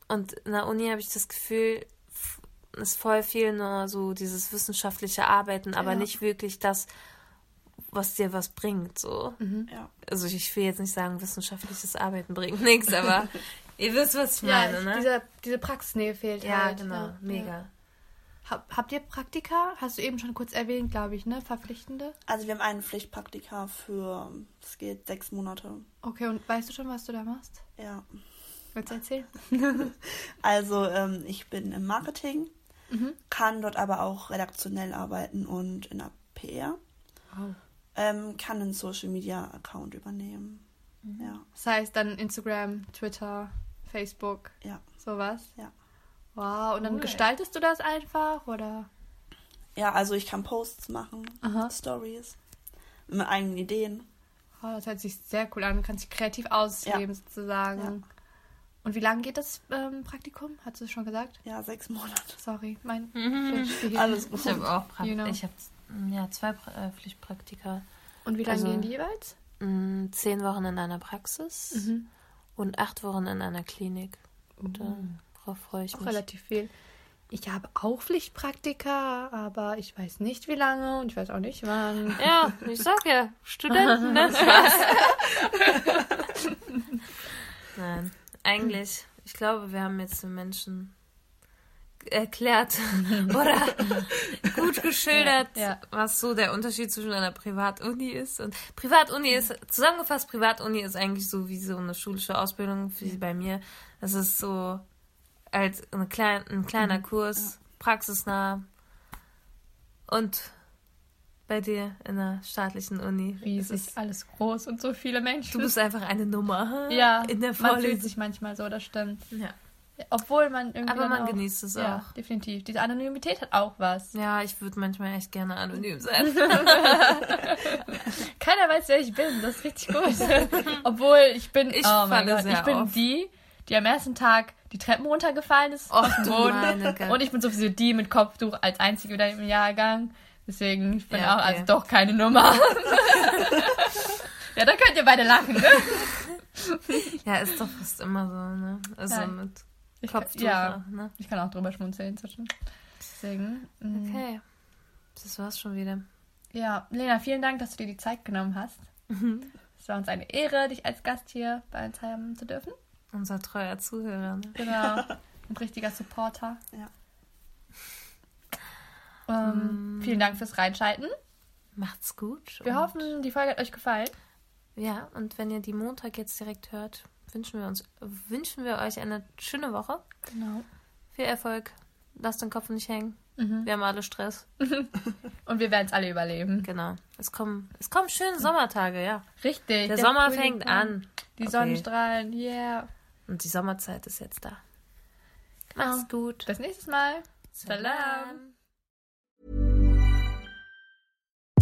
und in der Uni habe ich das Gefühl, ist voll viel nur so dieses wissenschaftliche Arbeiten, aber Ja. nicht wirklich das, was dir was bringt. So. Mhm. Ja. Also ich will jetzt nicht sagen, wissenschaftliches Arbeiten bringt nichts, aber ihr wisst, was ich Ja, meine, ich, ne? diese, diese Praxisnähe fehlt ja, halt. genau, ja. mega. Hab, habt ihr Praktika? Hast du eben schon kurz erwähnt, glaube ich, ne? Verpflichtende? Also wir haben einen Pflichtpraktika für, es geht sechs Monate. Okay, und weißt du schon, was du da machst? Ja. Willst du erzählen? Also ähm, ich bin im Marketing, kann dort aber auch redaktionell arbeiten und in der PR. Oh. Ähm, kann einen Social Media Account übernehmen. Ja, Das heißt dann Instagram, Twitter, Facebook, ja, sowas? ja. Wow, und dann Cool. gestaltest du das einfach, oder? Ja, also ich kann Posts machen, Aha. Stories, mit eigenen Ideen. Oh, das hört sich sehr cool an. Du kannst dich kreativ ausleben, sozusagen. Ja. Und wie lange geht das ähm, Praktikum? Hast du es schon gesagt? Ja, sechs Monate. Sorry, mein Mhm. Alles gut. Ich habe auch Pra You know. ich habe ja zwei pra äh, Pflichtpraktika. Und wie lange Also- gehen die jeweils? Mm, Zehn Wochen in einer Praxis Mhm. und acht Wochen in einer Klinik. Und darauf freue ich Auch mich. relativ viel. Ich habe auch Pflichtpraktika, aber ich weiß nicht wie lange und ich weiß auch nicht wann. Ja, ich sag ja, Studenten, ne? Spaß. Nein, eigentlich, ich glaube, wir haben jetzt den Menschen erklärt oder gut geschildert, Ja. was so der Unterschied zwischen einer Privatuni ist. Und Privatuni ist, zusammengefasst, Privatuni ist eigentlich so wie so eine schulische Ausbildung, wie bei mir. Das ist so als eine klein, ein kleiner Mhm. Kurs, praxisnah. Und bei dir in der staatlichen Uni. Riesig, alles groß und so viele Menschen. Du bist einfach eine Nummer ja, in der man fühlt sich manchmal so, das stimmt. Ja. Obwohl man irgendwie. Aber man auch, genießt es Ja, auch. definitiv. Diese Anonymität hat auch was. Ja, ich würde manchmal echt gerne anonym sein. Keiner weiß, wer ich bin. Das ist richtig gut. Obwohl ich bin. Ich oh mein Gott, ich bin auf. die, die am ersten Tag die Treppen runtergefallen ist. Och, auf den Boden. Und ich bin sowieso die mit Kopftuch als einzige wieder im Jahrgang. Deswegen, ich bin Ja, auch okay. also doch keine Nummer. ja, da könnt ihr beide lachen, ne? ja, ist doch fast immer so, ne? Also Nein. mit Ich, Kopftuch, ja, ne? ich kann auch drüber schmunzeln inzwischen. Deswegen. mm. Okay. Das war's schon wieder. Ja, Lena, vielen Dank, dass du dir die Zeit genommen hast. Es war uns eine Ehre, dich als Gast hier bei uns haben zu dürfen. Unser treuer Zuhörer, ne? Genau. Ein richtiger Supporter. Ja. Ähm, Vielen Dank fürs Reinschalten. Macht's gut. Wir hoffen, die Folge hat euch gefallen. Ja, und wenn ihr die Montag jetzt direkt hört, wünschen wir uns, wünschen wir euch eine schöne Woche. Genau. Viel Erfolg. Lasst den Kopf nicht hängen. Mhm. Wir haben alle Stress. Und wir werden es alle überleben. Genau. Es kommen, es kommen schöne Sommertage, ja. Richtig. Der, Sommer Frühling fängt an. Die Okay. Sonnenstrahlen, yeah. Und die Sommerzeit ist jetzt da. Macht's gut. Bis nächstes Mal. Salam.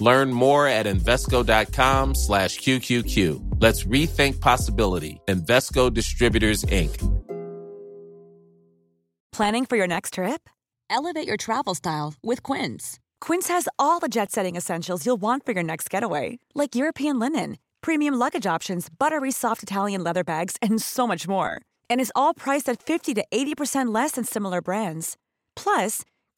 Learn more at Invesco.com slash QQQ. Let's rethink possibility. Invesco Distributors, Inc. Planning for your next trip? Elevate your travel style with Quince. Quince has all the jet setting essentials you'll want for your next getaway, like European linen, premium luggage options, buttery soft Italian leather bags, and so much more. And is all priced at 50 to 80% less than similar brands. Plus,